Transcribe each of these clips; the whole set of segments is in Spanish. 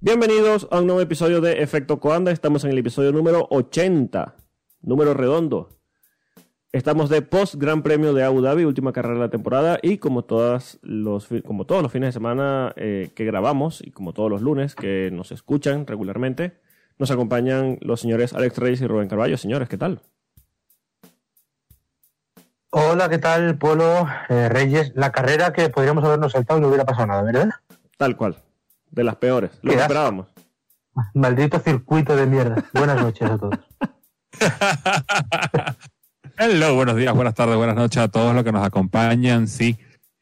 Bienvenidos a un nuevo episodio de Efecto Coanda. Estamos en el episodio número 80, número redondo. Estamos de post Gran Premio de Abu Dhabi, última carrera de la temporada, y como, todas los, como todos los fines de semana eh, que grabamos, y como todos los lunes que nos escuchan regularmente, nos acompañan los señores Alex Reyes y Rubén Carballo. Señores, ¿qué tal? Hola, ¿qué tal, Polo eh, Reyes? La carrera que podríamos habernos saltado y no hubiera pasado nada, ¿verdad? Tal cual. De las peores. Lo esperábamos. Maldito circuito de mierda. Buenas noches a todos. Hello, buenos días, buenas tardes, buenas noches a todos los que nos acompañan. Sí,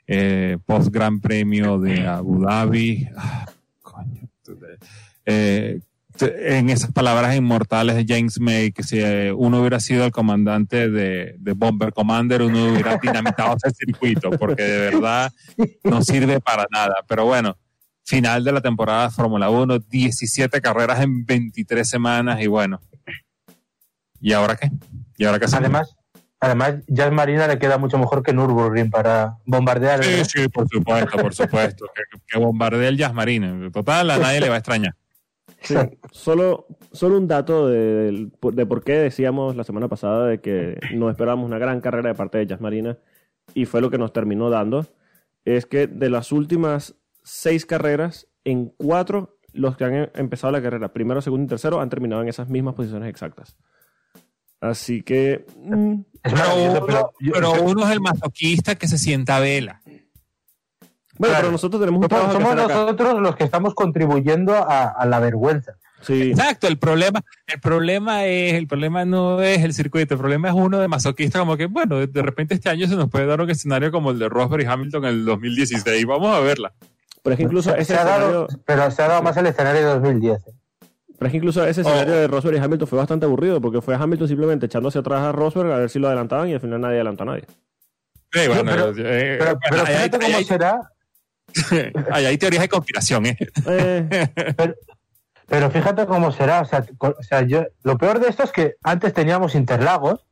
eh, post Gran Premio de Abu Dhabi. Ah, coño. Eh, en esas palabras inmortales de James May, que si eh, uno hubiera sido el comandante de, de Bomber Commander, uno hubiera dinamitado ese circuito, porque de verdad no sirve para nada. Pero bueno, final de la temporada de Fórmula 1, 17 carreras en 23 semanas y bueno. ¿Y ahora qué? ¿Y ahora qué hacemos? Además, además, Jazz Marina le queda mucho mejor que Nürburgring para bombardear. Sí, ¿verdad? sí, por supuesto, por supuesto. que, que bombardee el Jazz Marine. Total, a nadie le va a extrañar. Sí, solo, solo un dato de, de por qué decíamos la semana pasada de que no esperábamos una gran carrera de parte de Jazz Marina y fue lo que nos terminó dando, es que de las últimas seis carreras, en cuatro los que han em- empezado la carrera, primero, segundo y tercero, han terminado en esas mismas posiciones exactas. Así que... mm, Pero uno, pero, yo- pero yo- uno es el masoquista que se sienta a vela. bueno, Claro. pero nosotros tenemos un somos trabajo que somos acá. nosotros los que estamos contribuyendo a, a la vergüenza. Sí, Exacto, el problema, el problema es, el problema no es el circuito, el problema es uno de masoquista, como que, bueno, de, de repente este año se nos puede dar un escenario como el de Rosberg y Hamilton en el 2016. Vamos a verla. Pero es que incluso Se- ese se ha dado- escenario, pero se ha dado más el escenario de 2010. ¿eh? pero es que incluso ese Oh. escenario de Rosberg y Hamilton fue bastante aburrido porque fue Hamilton simplemente echando hacia atrás a Rosberg a ver si lo adelantaban y al final nadie adelantó a nadie. Sí, bueno, pero- eh, Pero, bueno, pero ahí- fíjate cómo ahí- será. ahí hay teorías de conspiración, ¿eh? Eh, Pero, pero fíjate cómo será. O sea, o sea, yo, lo peor de esto es que antes teníamos Interlagos,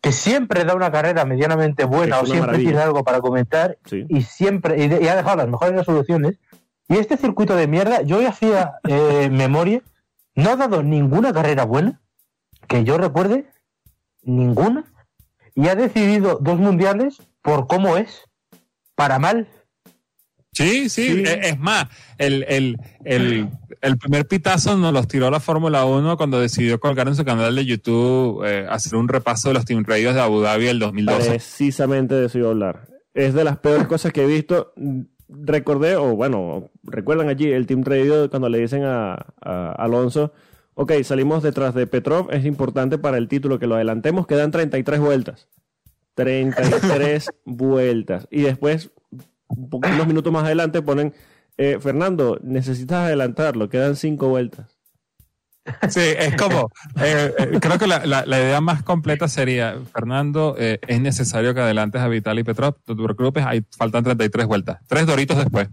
que siempre da una carrera medianamente buena o siempre maravilla. tiene algo para comentar sí. y siempre y, de- y ha dejado las mejores resoluciones. Y este circuito de mierda, yo hoy hacía eh, memoria, no ha dado ninguna carrera buena, que yo recuerde, ninguna, y ha decidido dos mundiales por cómo es, para mal. Sí, sí, Sí. e- Es más, el, el, el, el primer pitazo nos los tiró la Fórmula 1 cuando decidió colgar en su canal de YouTube eh, hacer un repaso de los Team Radios de Abu Dhabi del 2012. Precisamente de eso iba a hablar. Es de las peores cosas que he visto. Recordé, o bueno, recuerdan allí el Team Radio cuando le dicen a, a Alonso, ok, salimos detrás de Petrov, es importante para el título que lo adelantemos, quedan 33 vueltas. 33 vueltas. Y después, unos minutos más adelante, ponen, eh, Fernando, necesitas adelantarlo, quedan 5 vueltas. Sí, es como, eh, eh, creo que la, la, la idea más completa sería, Fernando, eh, es necesario que adelantes a Vitaly Petrov, no te preocupes, hay, faltan 33 vueltas, tres doritos después.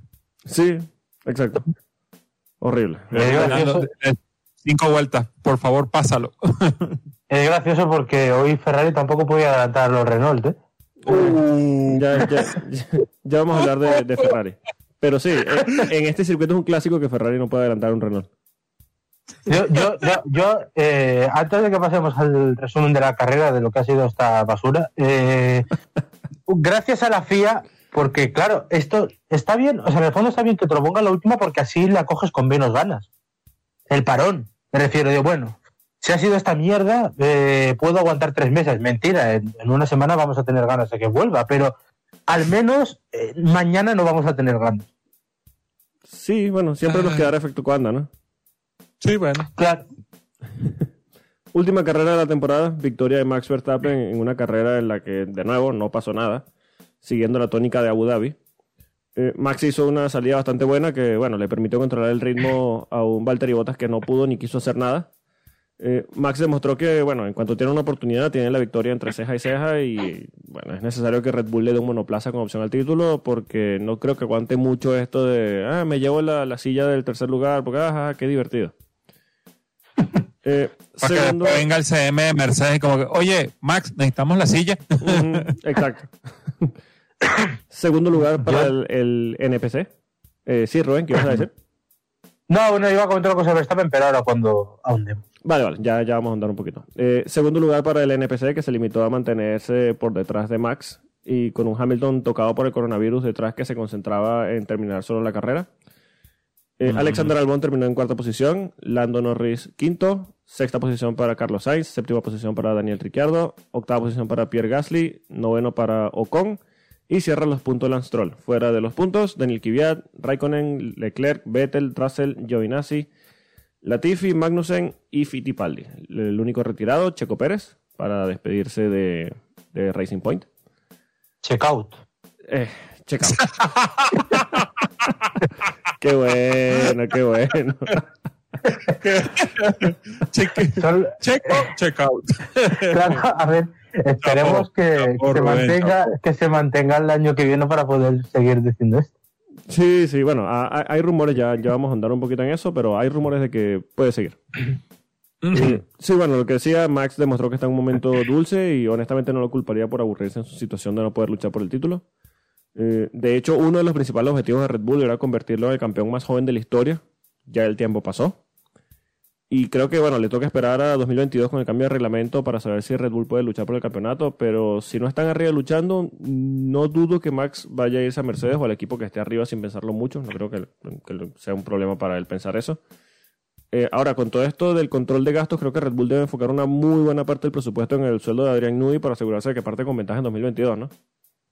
Sí, exacto. Horrible. Es Fernando, eh, cinco vueltas, por favor, pásalo. es gracioso porque hoy Ferrari tampoco podía adelantar a los Renault. ¿eh? Ya, ya, ya, vamos a hablar de, de Ferrari. Pero sí, en, en este circuito es un clásico que Ferrari no puede adelantar un Renault. Yo, yo, yo, yo, eh, antes de que pasemos al resumen de la carrera, de lo que ha sido esta basura, eh, gracias a la FIA, porque claro, esto está bien, o sea, en el fondo está bien que te lo ponga la última porque así la coges con menos ganas. El parón, me refiero, digo, bueno, si ha sido esta mierda, eh, puedo aguantar tres meses. Mentira, en, en una semana vamos a tener ganas de que vuelva, pero al menos eh, mañana no vamos a tener ganas. Sí, bueno, siempre nos Ay. quedará efecto Coanda, ¿no? Sí, bueno. Claro, Última carrera de la temporada, victoria de Max Verstappen en una carrera en la que, de nuevo, no pasó nada, siguiendo la tónica de Abu Dhabi. Eh, Max hizo una salida bastante buena que, bueno, le permitió controlar el ritmo a un Valtteri Bottas que no pudo ni quiso hacer nada. Eh, Max demostró que, bueno, en cuanto tiene una oportunidad, tiene la victoria entre ceja y ceja y, bueno, es necesario que Red Bull le dé un monoplaza con opción al título porque no creo que aguante mucho esto de, ah, me llevo la, la silla del tercer lugar porque, ajá, qué divertido. Eh, Para que segundo, después venga el CM de Mercedes como que, oye, Max, necesitamos la silla. Exacto. segundo lugar para el, el NPC. Eh, sí, Rubén, ¿qué vas a decir? No, bueno, iba a comentar una cosa de Verstappen, pero ahora cuando ahondemos. Vale, vale, ya, ya vamos a andar un poquito. Eh, segundo lugar para el NPC, que se limitó a mantenerse por detrás de Max y con un Hamilton tocado por el coronavirus detrás que se concentraba en terminar solo la carrera. Eh, Alexander Albon terminó en cuarta posición, Lando Norris quinto, sexta posición para Carlos Sainz, séptima posición para Daniel Ricciardo, octava posición para Pierre Gasly, noveno para Ocon y cierra los puntos Lance Stroll. Fuera de los puntos, Daniel Kvyat, Raikkonen, Leclerc, Vettel, Russell, Giovinazzi, Latifi, Magnussen y Fittipaldi. El único retirado, Checo Pérez, para despedirse de, de Racing Point. Check out. Eh, check out. qué bueno, qué bueno. Check, Son- check, check out. claro, a ver, esperemos que, se mantenga, que se mantenga el año que viene para poder seguir diciendo esto. Sí, sí, bueno, a- a- hay rumores, ya, ya vamos a andar un poquito en eso, pero hay rumores de que puede seguir. Sí, bueno, lo que decía, Max demostró que está en un momento dulce y honestamente no lo culparía por aburrirse en su situación de no poder luchar por el título. Eh, de hecho, uno de los principales objetivos de Red Bull era convertirlo en el campeón más joven de la historia. Ya el tiempo pasó. Y creo que, bueno, le toca esperar a 2022 con el cambio de reglamento para saber si Red Bull puede luchar por el campeonato. Pero si no están arriba luchando, no dudo que Max vaya a irse a Mercedes o al equipo que esté arriba sin pensarlo mucho. No creo que, sea un problema para él pensar eso. Eh, ahora, con todo esto del control de gastos, creo que Red Bull debe enfocar una muy buena parte del presupuesto en el sueldo de Adrián Newey para asegurarse de que parte con ventaja en 2022, ¿no?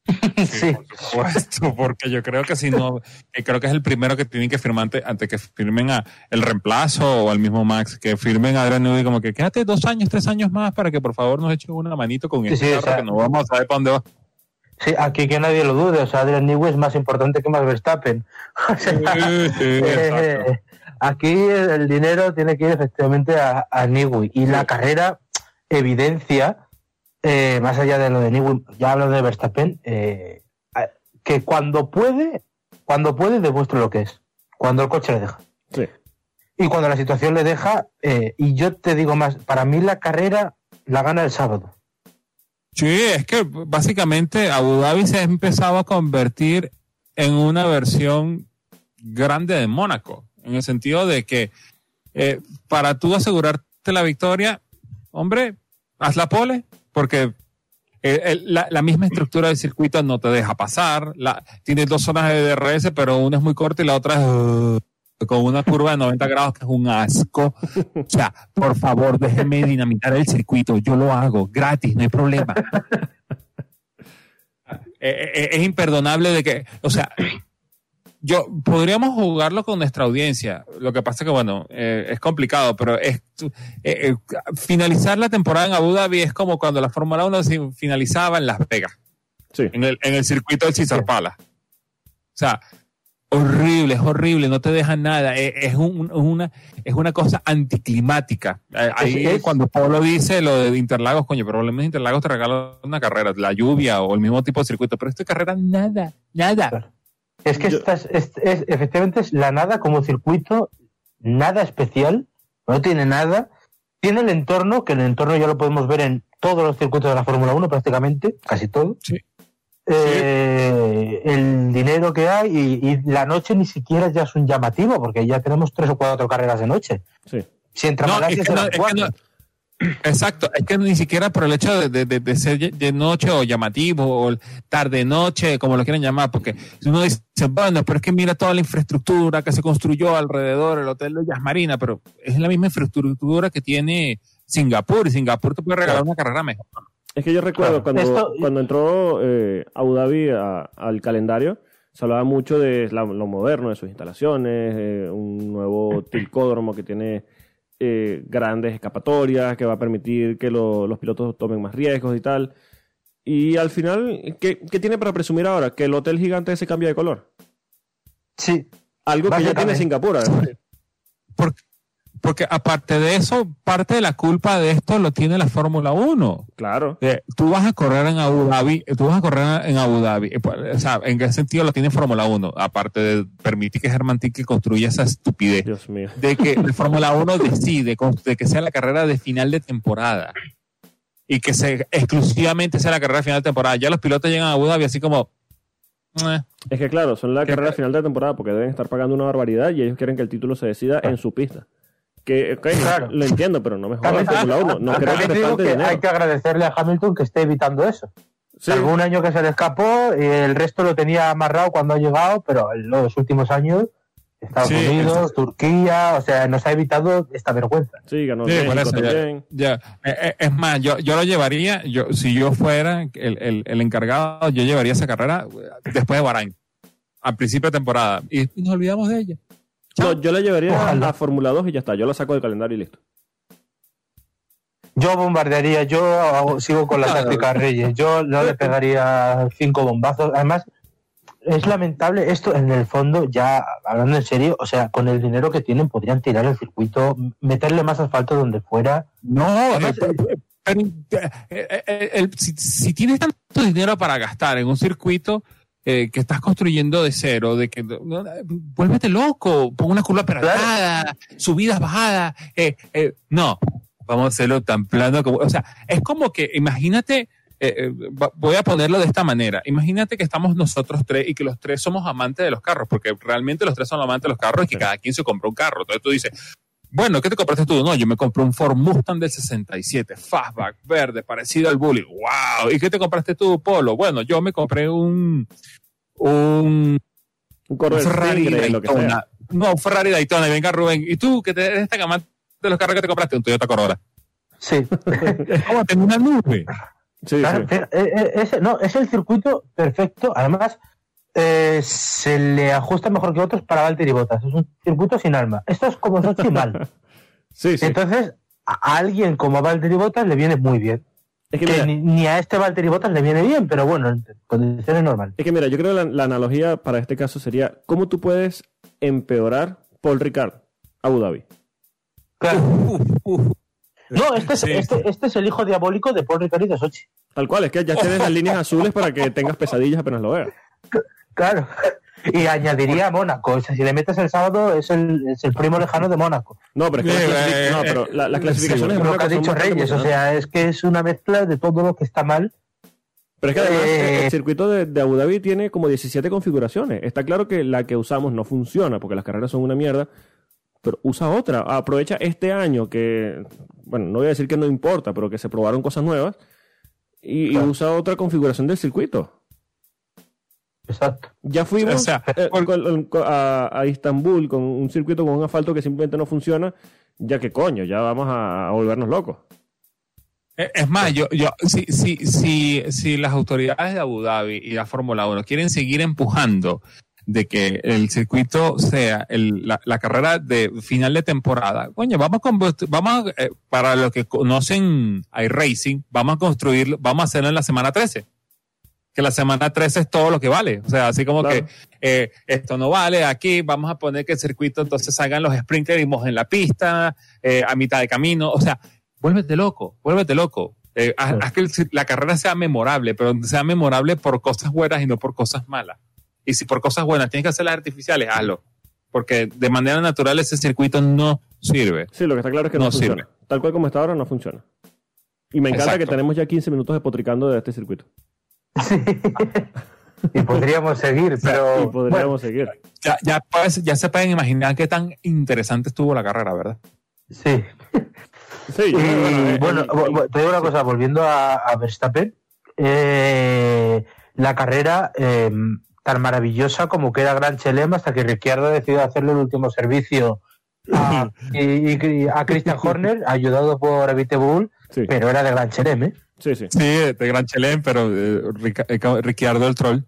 Sí. Por supuesto, porque yo creo que si no, creo que es el primero que tienen que firmar antes, antes que firmen a el reemplazo o al mismo Max, que firmen a Adrian Newey como que quédate dos años, tres años más para que por favor nos echen una manito con Sí, este sí, o sea- que no vamos a saber para dónde va. Sí, aquí que nadie lo dude, o sea, Adrian Newey es más importante que Max Verstappen. O sea, Sí, sí, exacto. eh, aquí el, el dinero tiene que ir efectivamente a, a Newey y la carrera evidencia, eh, más allá de lo de Newey, ya hablo de Verstappen, eh, que cuando puede, cuando puede demuestra lo que es, cuando el coche le deja. Sí. Y cuando la situación le deja, eh, y yo te digo más, para mí la carrera la gana el sábado. Sí, es que básicamente Abu Dhabi se ha empezado a convertir en una versión grande de Mónaco, en el sentido de que para tú asegurarte la victoria, hombre, haz la pole, porque eh, el- la, la misma estructura del circuito no te deja pasar, la, tienes dos zonas de DRS, pero una es muy corta y la otra es uh, con una curva de 90 grados que es un asco. O sea, por favor, déjenme dinamitar el circuito. Yo lo hago gratis, no hay problema. Eh, eh, es imperdonable de que, o sea, yo podríamos jugarlo con nuestra audiencia. Lo que pasa que, bueno, eh, es complicado, pero es eh, eh, finalizar la temporada en Abu Dhabi es como cuando la Fórmula 1 se finalizaba en Las Vegas, Sí. en el, en el circuito del Palace. O sea, horrible, es horrible, no te dejan nada. Es, es un- una, es una cosa anticlimática. Eh, Ahí Es- cuando Pablo dice lo de Interlagos, coño, pero de Interlagos te regalan una carrera, la lluvia o el mismo tipo de circuito, pero esta carrera nada, nada. Es que Yo- esta es, es- es- efectivamente es la nada como circuito, nada especial, no tiene nada. Tiene el entorno, que el entorno ya lo podemos ver en todos los circuitos de la Fórmula 1 prácticamente, casi todo. Sí. Eh, El dinero que hay y, y la noche ni siquiera ya es un llamativo, porque ya tenemos tres o cuatro carreras de noche. Sí. Si entra No, Malasia, es que no- serán es que cuatro. no- exacto, es que ni siquiera por el hecho de, de- de- de ser de noche o llamativo o tarde-noche, como lo quieran llamar, porque si uno dice, bueno, pero es que mira toda la infraestructura que se construyó alrededor, el hotel de Jazz Marina, pero es la misma infraestructura que tiene Singapur y Singapur te puede regalar una carrera mejor. Es que yo recuerdo Claro. cuando, Esto- cuando entró eh, Abu Dhabi a- al calendario, se hablaba mucho de la- lo moderno de sus instalaciones, eh, un nuevo tilcódromo que tiene eh, grandes escapatorias, que va a permitir que lo- los pilotos tomen más riesgos y tal. Y al final, ¿qué, qué tiene para presumir ahora? Que el hotel gigante se cambia de color. Sí, Algo que ya tiene. Singapur, además. Porque, porque aparte de eso, parte de la culpa de esto lo tiene la Fórmula 1. Claro. Eh, tú vas a correr en Abu Dhabi, eh, tú vas a correr en Abu Dhabi, eh, pues, o sea, ¿en qué sentido lo tiene Fórmula 1? Aparte de permitir que Germán Tick construya esa estupidez Dios mío. de que la Fórmula 1 decide de que sea la carrera de final de temporada y que se exclusivamente sea la carrera de final de temporada. Ya los pilotos llegan a Abu Dhabi así como, Es que claro, son la ¿Qué carrera final de temporada porque deben estar pagando una barbaridad y ellos quieren que el título se decida en su pista. Que, ok, Claro. lo entiendo, pero no me jodas, Fórmula 1. No creo que digo que dinero. hay que agradecerle a Hamilton que esté evitando eso. Sí, Algún año que se le escapó y el resto lo tenía amarrado cuando ha llegado, pero en los últimos años, Estados Sí, Unidos, eso- Turquía, o sea, nos ha evitado esta vergüenza. sí, ganó Sí, México eso ya- también. Ya, eh, eh, es más, yo, yo lo llevaría, yo, si yo fuera el, el, el encargado, yo llevaría esa carrera eh, después de Bahrein, al principio de temporada, y nos olvidamos de ella. No, yo la llevaría Ojalá. a Fórmula 2 y ya está. Yo la saco del calendario y listo. Yo bombardearía, yo hago- sigo con la táctica Reyes, yo no le pegaría cinco bombazos. Además, es lamentable esto, en el fondo, ya hablando en serio, o sea, con el dinero que tienen podrían tirar el circuito, meterle más asfalto donde fuera. No, Además, eh, pero, eh, eh, eh, el- si, si tienes tanto dinero para gastar en un circuito eh, que estás construyendo de cero, de que no, vuélvete loco, pon una curva apretada, subidas, bajadas, eh, eh, no, vamos a hacerlo tan plano como, o sea, es como que imagínate, eh, eh, voy a ponerlo de esta manera, imagínate que estamos nosotros tres y que los tres somos amantes de los carros, porque realmente los tres son amantes de los carros y que cada quien se compró un carro, entonces tú dices, bueno, ¿qué te compraste tú? No, yo me compré un Ford Mustang del 67, fastback, verde, parecido al Bully. ¡Wow! ¿Y qué te compraste tú, Polo? Bueno, yo me compré un, un Un Ferrari de lo que sea. Daytona. No, un Ferrari Daytona. Y venga, Rubén. ¿Y tú, que te, eres esta gama de los carros que te compraste? Un Toyota Corolla. Sí. Es como tener una nube. Sí, Claro, sí. eh, eh, ese- no, es el circuito perfecto. Además, eh, se le ajusta mejor que otros para Valtteri Bottas. Es un circuito sin alma. Esto es como Sochi mal. Sí, sí. Entonces, a alguien como a Valtteri Bottas le viene muy bien. Es que Que mira, ni, ni a este Valtteri Bottas le viene bien, pero bueno, en condiciones normales. es que mira, yo creo que la, la analogía para este caso sería cómo tú puedes empeorar Paul Ricard Abu Dhabi. Claro. Uf, uf. No, este es, Sí, este, este es el hijo diabólico de Paul Ricard y de Sochi. Tal cual, es que ya tienes las líneas azules para que tengas pesadillas apenas lo veas. Claro. Y añadiría a Mónaco. O sea, si le metes el sábado, es el, es el primo lejano de Mónaco. No, pero es que clasific- eh, no, eh, pero la- sí, en Lo que ha dicho Reyes. O sea, es que es una mezcla de todo lo que está mal. Pero es que además Eh, el circuito de, de Abu Dhabi tiene como 17 configuraciones. Está claro que la que usamos no funciona porque las carreras son una mierda, pero usa otra. Aprovecha este año que, bueno, no voy a decir que no importa, pero que se probaron cosas nuevas y, usa otra configuración del circuito. Exacto. Ya fuimos O sea, eh, a, a Istambul con un circuito con un asfalto que simplemente no funciona, ya que coño, ya vamos a, a volvernos locos. Eh, Es más, yo, yo, si, si, si, si las autoridades de Abu Dhabi y la Fórmula 1 quieren seguir empujando de que el circuito sea el- la, la carrera de final de temporada, coño, vamos con, vamos, a, eh, para los que conocen iRacing, vamos a construir, vamos a hacerlo en la semana 13. Que la semana 13 es todo lo que vale. O sea, así como Claro. que eh, esto no vale, aquí vamos a poner que el circuito entonces salgan los sprinklers y mojen la pista eh, a mitad de camino. O sea, vuélvete loco, vuélvete loco. Eh, haz, Claro. haz que la carrera sea memorable, pero sea memorable por cosas buenas y no por cosas malas. Y si por cosas buenas tienes que hacer las artificiales, hazlo. Porque de manera natural ese circuito no sirve. Sí, lo que está claro es que no, No funciona. sirve. Tal cual como está ahora, no funciona. Y me encanta Exacto. que tenemos ya 15 minutos despotricando de este circuito. Sí. y podríamos seguir, pero. y podríamos seguir. Ya, ya, se pueden imaginar qué tan interesante estuvo la carrera, ¿verdad? bueno, sí. Sí, Y eh, bueno, el- bu- el- bu- te digo una sí. cosa, volviendo a, a Verstappen, eh, la carrera eh, tan maravillosa como que era Gran Chelem hasta que Ricciardo decidió hacerle el último servicio a, y, y- a Christian Horner, ayudado por Evite Bull, Sí, pero era de Gran Chelem, ¿eh? sí, sí. Sí, de Gran Chelem, pero eh, Rica- eh, Ricciardo el troll.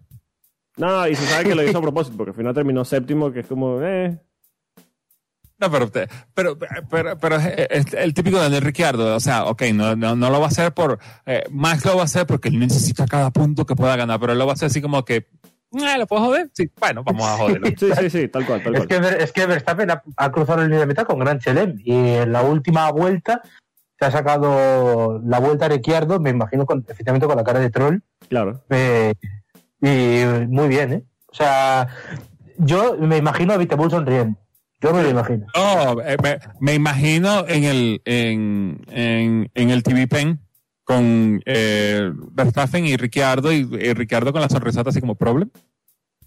No, y se sabe que lo hizo a propósito, porque al final terminó séptimo, que es como, eh. No, pero, pero, pero, pero es, es el típico Daniel Ricciardo. O sea, ok, no, no, no lo va a hacer por. eh, Max lo va a hacer porque él necesita cada punto que pueda ganar, pero él lo va a hacer así como que. "Eh, ¿Lo puedo joder? Sí, bueno, vamos a joderlo. Sí, sí, sí, tal cual, tal Es cual. que, Ver- es que Verstappen ha, ha cruzado el línea de meta con Gran Chelem y en la última vuelta se ha sacado la vuelta a Ricciardo, me imagino con, efectivamente con la cara de troll. Claro. Eh, y muy bien, ¿eh? O sea, yo me imagino a Vitebull sonriendo. Yo me lo imagino. No, eh, me, me imagino en el, en, en, en el TV Pen con eh, Verstappen y Ricciardo y, y Ricciardo con la sonrisota así como problem.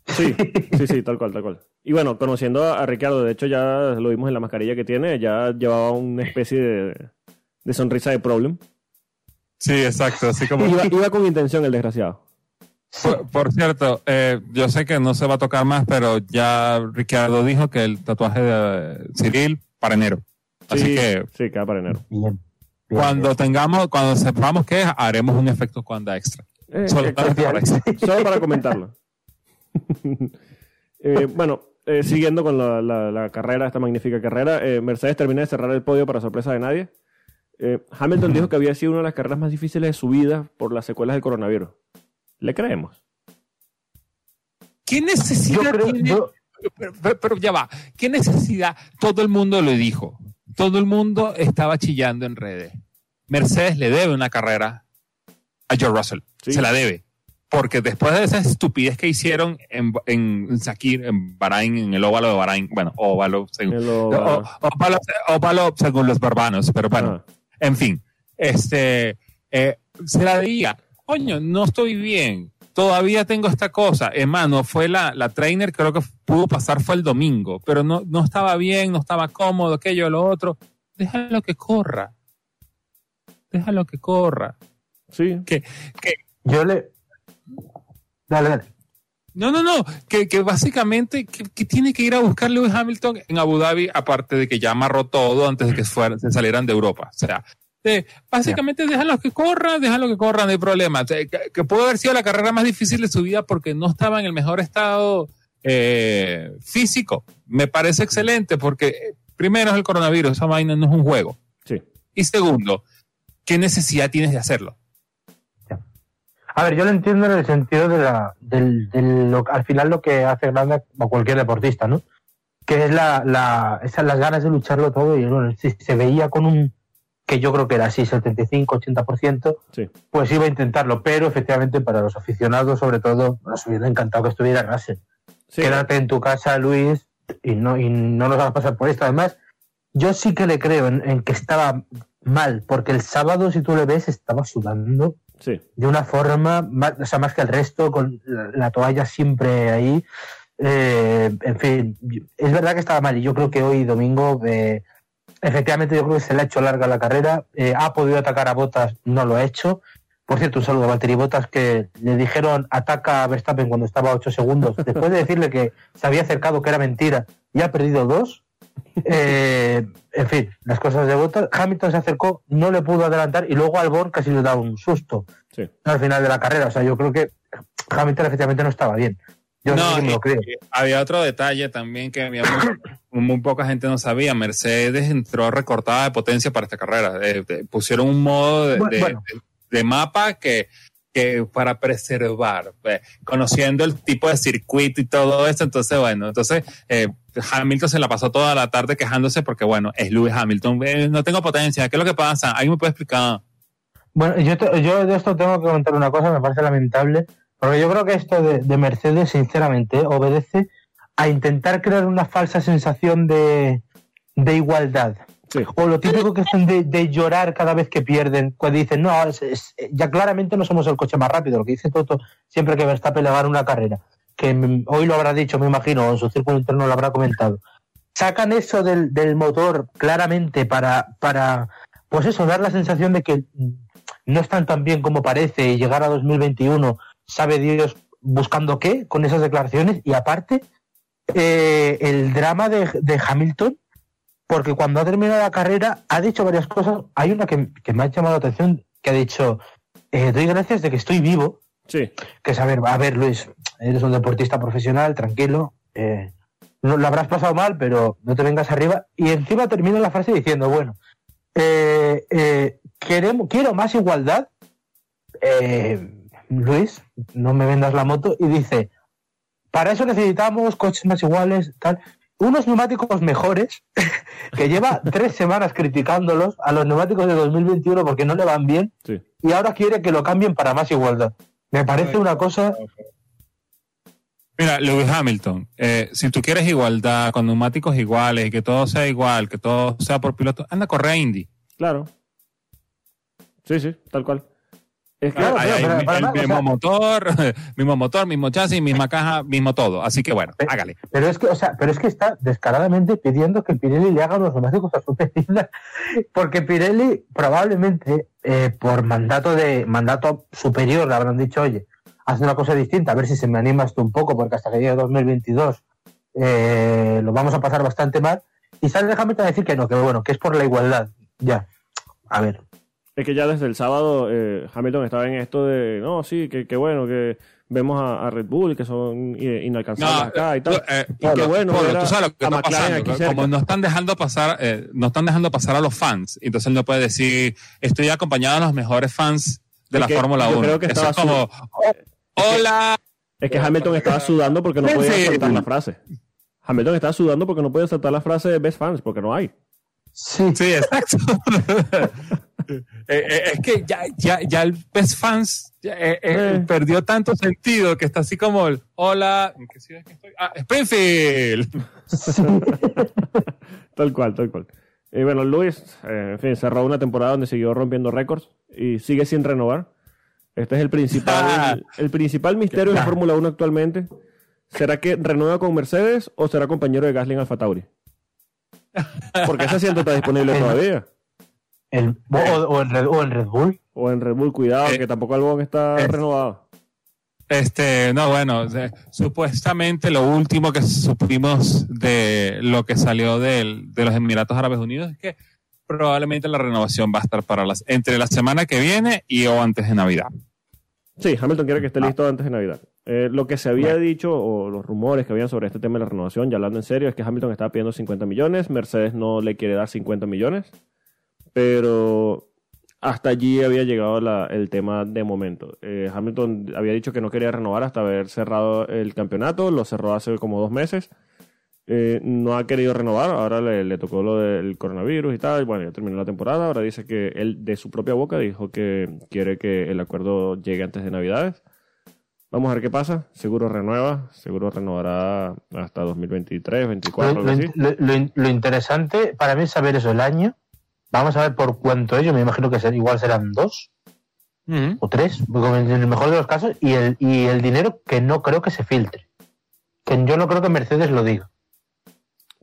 Sí, sí, sí, tal cual, tal cual. Y bueno, conociendo a, a Ricardo, de hecho ya lo vimos en la mascarilla que tiene, ya llevaba una especie de, de sonrisa de problem. Sí, exacto. Así como. Iba, iba con intención el desgraciado. Por, por cierto, eh, yo sé que no se va a tocar más, pero ya Ricardo dijo que el tatuaje de Cyril para enero. Así Sí, que Sí, queda para enero. Bien. bien, cuando tengamos, cuando sepamos qué es, haremos un efecto cuanda extra. Eh, para. Solo para comentarlo. Eh, bueno, eh, siguiendo con la, la- la carrera, esta magnífica carrera, eh, Mercedes termina de cerrar el podio para sorpresa de nadie. Eh, Hamilton dijo que había sido una de las carreras más difíciles de su vida por las secuelas del coronavirus. ¿Le creemos? ¿Qué necesidad creo, tiene? yo- pero, pero- pero ya va. ¿Qué necesidad? Todo el mundo lo dijo. Todo el mundo estaba chillando en redes. Mercedes le debe una carrera a George Russell. Sí. Se la debe. Porque después de esa estupidez que hicieron en, en Sakir, en Bahrain, en el óvalo de Bahrain, bueno, óvalo, según, En lo- o- óvalo, óvalo según los barbanos, pero bueno, Ah, en fin, este, eh, se la diga, coño, no estoy bien, todavía tengo esta cosa, hermano, fue la, la trainer, creo que pudo pasar, fue el domingo, pero no, no estaba bien, no estaba cómodo, aquello, lo otro, déjalo que corra, déjalo que corra, sí, que, que, yo le. Dale, dale. No, no, no, que, que básicamente que, que tiene que ir a buscar Lewis Hamilton en Abu Dhabi, aparte de que ya amarró todo antes de que fueran- se salieran de Europa. O sea, eh, básicamente déjalo que corra, déjalo que corra, no hay problema. O sea, que, que pudo haber sido la carrera más difícil de su vida porque no estaba en el mejor estado eh, físico. Me parece excelente porque, eh, primero, es el coronavirus, esa vaina no es un juego. sí. Y segundo, ¿qué necesidad tienes de hacerlo? A ver, yo lo entiendo en el sentido de la, del, del- lo- al final lo que hace grande a cualquier deportista, ¿no? Que es la, la, esas las ganas de lucharlo todo y bueno, si se veía con un, que yo creo que era así, 75, 80%, Sí. pues iba a intentarlo, pero efectivamente para los aficionados sobre todo nos hubiera encantado que estuviera Russell. Sí, Quédate en tu casa, Luis, y no, y no nos vas a pasar por esto. Además, yo sí que le creo en, en que estaba mal, porque el sábado, si tú le ves, estaba sudando de una forma, más, o sea, más que el resto, con la, la toalla siempre ahí. Eh, en fin, es verdad que estaba mal y yo creo que hoy domingo, eh, efectivamente, yo creo que se le ha hecho larga la carrera. Eh, ha podido atacar a Botas, no lo ha hecho. Por cierto, un saludo a Valtteri Botas que le dijeron ataca a Verstappen cuando estaba a 8 segundos. Después de decirle que se había acercado, que era mentira, y ha perdido dos. Eh, en fin, las cosas de Botas. Hamilton se acercó, no le pudo adelantar y luego Albon casi le da un susto Sí. al final de la carrera. O sea, yo creo que Hamilton efectivamente no estaba bien. Yo no, me lo creo. había otro detalle también que había muy, muy poca gente no sabía. Mercedes entró recortada de potencia para esta carrera. Eh, eh, pusieron un modo de, Bueno, de- bueno. de mapa que, que para preservar, eh, conociendo el tipo de circuito y todo eso. Entonces, bueno, entonces eh, Hamilton se la pasó toda la tarde quejándose porque, bueno, es Lewis Hamilton. Eh, no tengo potencia. ¿Qué es lo que pasa? ¿Alguien me puede explicar? Bueno, yo, te- yo de esto tengo que comentar una cosa, me parece lamentable, porque yo creo que esto de, de Mercedes, sinceramente, obedece a intentar crear una falsa sensación de, de igualdad. Sí. O lo típico que hacen de, de llorar cada vez que pierden, cuando dicen, no, es- es- ya claramente no somos el coche más rápido, lo que dice Toto siempre que Verstappen le gana una carrera, que hoy lo habrá dicho, me imagino, o en su círculo interno lo habrá comentado. Sacan eso del, del motor claramente para, para, pues eso, dar la sensación de que no están tan bien como parece y llegar a 2021, sabe Dios buscando qué con esas declaraciones y aparte eh, el drama de, de Hamilton porque cuando ha terminado la carrera ha dicho varias cosas. Hay una que, que me ha llamado la atención, que ha dicho, eh, doy gracias de que estoy vivo, Sí. que es, a ver, a ver, Luis, eres un deportista profesional, tranquilo, eh, no, lo habrás pasado mal, pero no te vengas arriba. Y encima termina la frase diciendo, bueno, eh, eh, queremos, quiero más igualdad, Luis, no me vendas la moto, y dice, para eso necesitamos coches más iguales, tal. Unos neumáticos mejores, que lleva tres semanas criticándolos a los neumáticos de 2021 porque no le van bien, Sí. y ahora quiere que lo cambien para más igualdad. Me parece una cosa. Mira, Lewis Hamilton, eh, si tú quieres igualdad, con neumáticos iguales, y que todo sea igual, que todo sea por piloto, anda a correr a Indy. Claro. Sí, sí, tal cual. Es que, Claro, Hay- hay pero- el pero mismo sea- motor, mismo motor, mismo chasis, misma caja, mismo todo. Así que bueno, hágale. Pero es que, o sea, pero es que está descaradamente pidiendo que Pirelli le haga los neumáticos a su medida, porque Pirelli probablemente eh, por mandato de mandato superior le habrán dicho, oye, haz una cosa distinta, a ver si se me anima esto un poco, porque hasta que llegue 2022 eh, lo vamos a pasar bastante mal. Y sale Hamilton a decir que no, que bueno, que es por la igualdad. Ya, a ver. Es que ya desde el sábado eh, Hamilton estaba en esto de, no, sí, que, que bueno, que vemos a, a Red Bull, que son eh, inalcanzables acá y tal. eh, y bueno Polo, tú sabes lo que está pasando. Como no están dejando pasar, eh, no están dejando pasar a los fans, entonces él no puede decir, estoy acompañado de los mejores fans de Es la Fórmula yo 1. creo que Eso es como, "Oh, hola. Es que Hamilton estaba sudando porque no podía saltar la frase. Hamilton estaba sudando porque no podía saltar la frase de Best Fans, porque no hay. Sí, Sí, exacto. Eh, eh, es que ya, ya, ya el Best Fans eh, eh, Eh. perdió tanto sentido que está así como el hola. ¿En qué ciudad que estoy? Ah, Springfield. Tal cual, tal cual. Y bueno, Luis, eh, en fin, cerró una temporada donde siguió rompiendo récords y sigue sin renovar. Este es el principal, el principal misterio de la Fórmula 1 actualmente. ¿Será que renueva con Mercedes o será compañero de Gasly en Alfa Tauri? Porque ese asiento está disponible todavía. el, o, o en Red, o en Red Bull. O en Red Bull, cuidado, Eh, que tampoco Albon está renovado. Este, no, bueno, de- supuestamente lo último que supimos de lo que salió del- de los Emiratos Árabes Unidos es que probablemente la renovación va a estar para las entre la semana que viene y o antes de Navidad. Sí, Hamilton quiere que Ah. esté listo antes de Navidad. Eh, lo que se había dicho, o los rumores que habían sobre este tema de la renovación, ya hablando en serio, es que Hamilton estaba pidiendo 50 millones, Mercedes no le quiere dar 50 millones, pero hasta allí había llegado la- el tema de momento. Eh, Hamilton había dicho que no quería renovar hasta haber cerrado el campeonato, lo cerró hace como dos meses. Eh, no ha querido renovar, ahora le, le tocó lo del coronavirus y tal, bueno, ya terminó la temporada, ahora dice que él de su propia boca dijo que quiere que el acuerdo llegue antes de Navidades. Vamos a ver qué pasa, seguro renueva, seguro renovará hasta 2023, 2024, Lo, lo- lo- lo interesante para mí es saber eso, el año. Vamos a ver por cuánto. Yo me imagino que ser, igual serán dos o tres, en el mejor de los casos, y el, y el dinero que no creo que se filtre. Que yo no creo que Mercedes lo diga.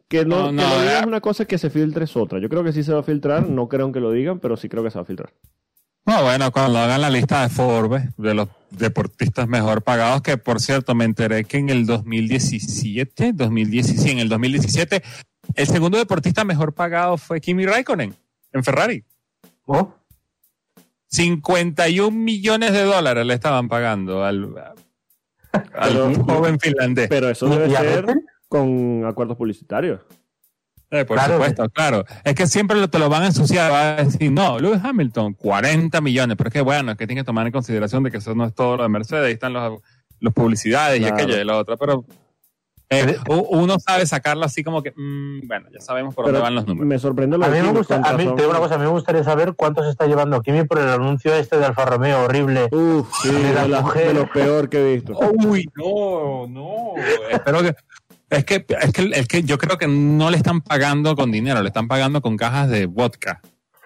Que no, No, lo digan eh. es una cosa, que se filtre es otra. Yo creo que sí se va a filtrar, no creo que lo digan, pero sí creo que se va a filtrar. No, bueno, cuando hagan la lista de Forbes de los deportistas mejor pagados, que por cierto me enteré que en el 2017, 2017, en el 2017, el segundo deportista mejor pagado fue Kimi Raikkonen en Ferrari. ¿Oh? 51 millones de dólares le estaban pagando al, al Pero- joven finlandés. Pero eso ¿Y- debe ser? Con acuerdos publicitarios. Eh, por Claro. supuesto, claro. Es que siempre te lo van a ensuciar. Va a decir, no, Lewis Hamilton, 40 millones. Pero es que bueno, es que tienen que tomar en consideración de que eso no es todo lo de Mercedes. Ahí están los, los publicidades Claro. y aquello y lo otro. Pero eh, uno sabe sacarlo así como que, mm, bueno, ya sabemos por dónde van los números. me sorprende lo A mí me gusta, a mí, te digo una cosa, a mí me gustaría saber cuánto se está llevando Kimi por el anuncio este de Alfa Romeo horrible. Uf, sí, De la de, la- mujer. de lo peor que he visto. Uy, no, no. Espero que. Es que, es, que, es que yo creo que no le están pagando con dinero, le están pagando con cajas de vodka.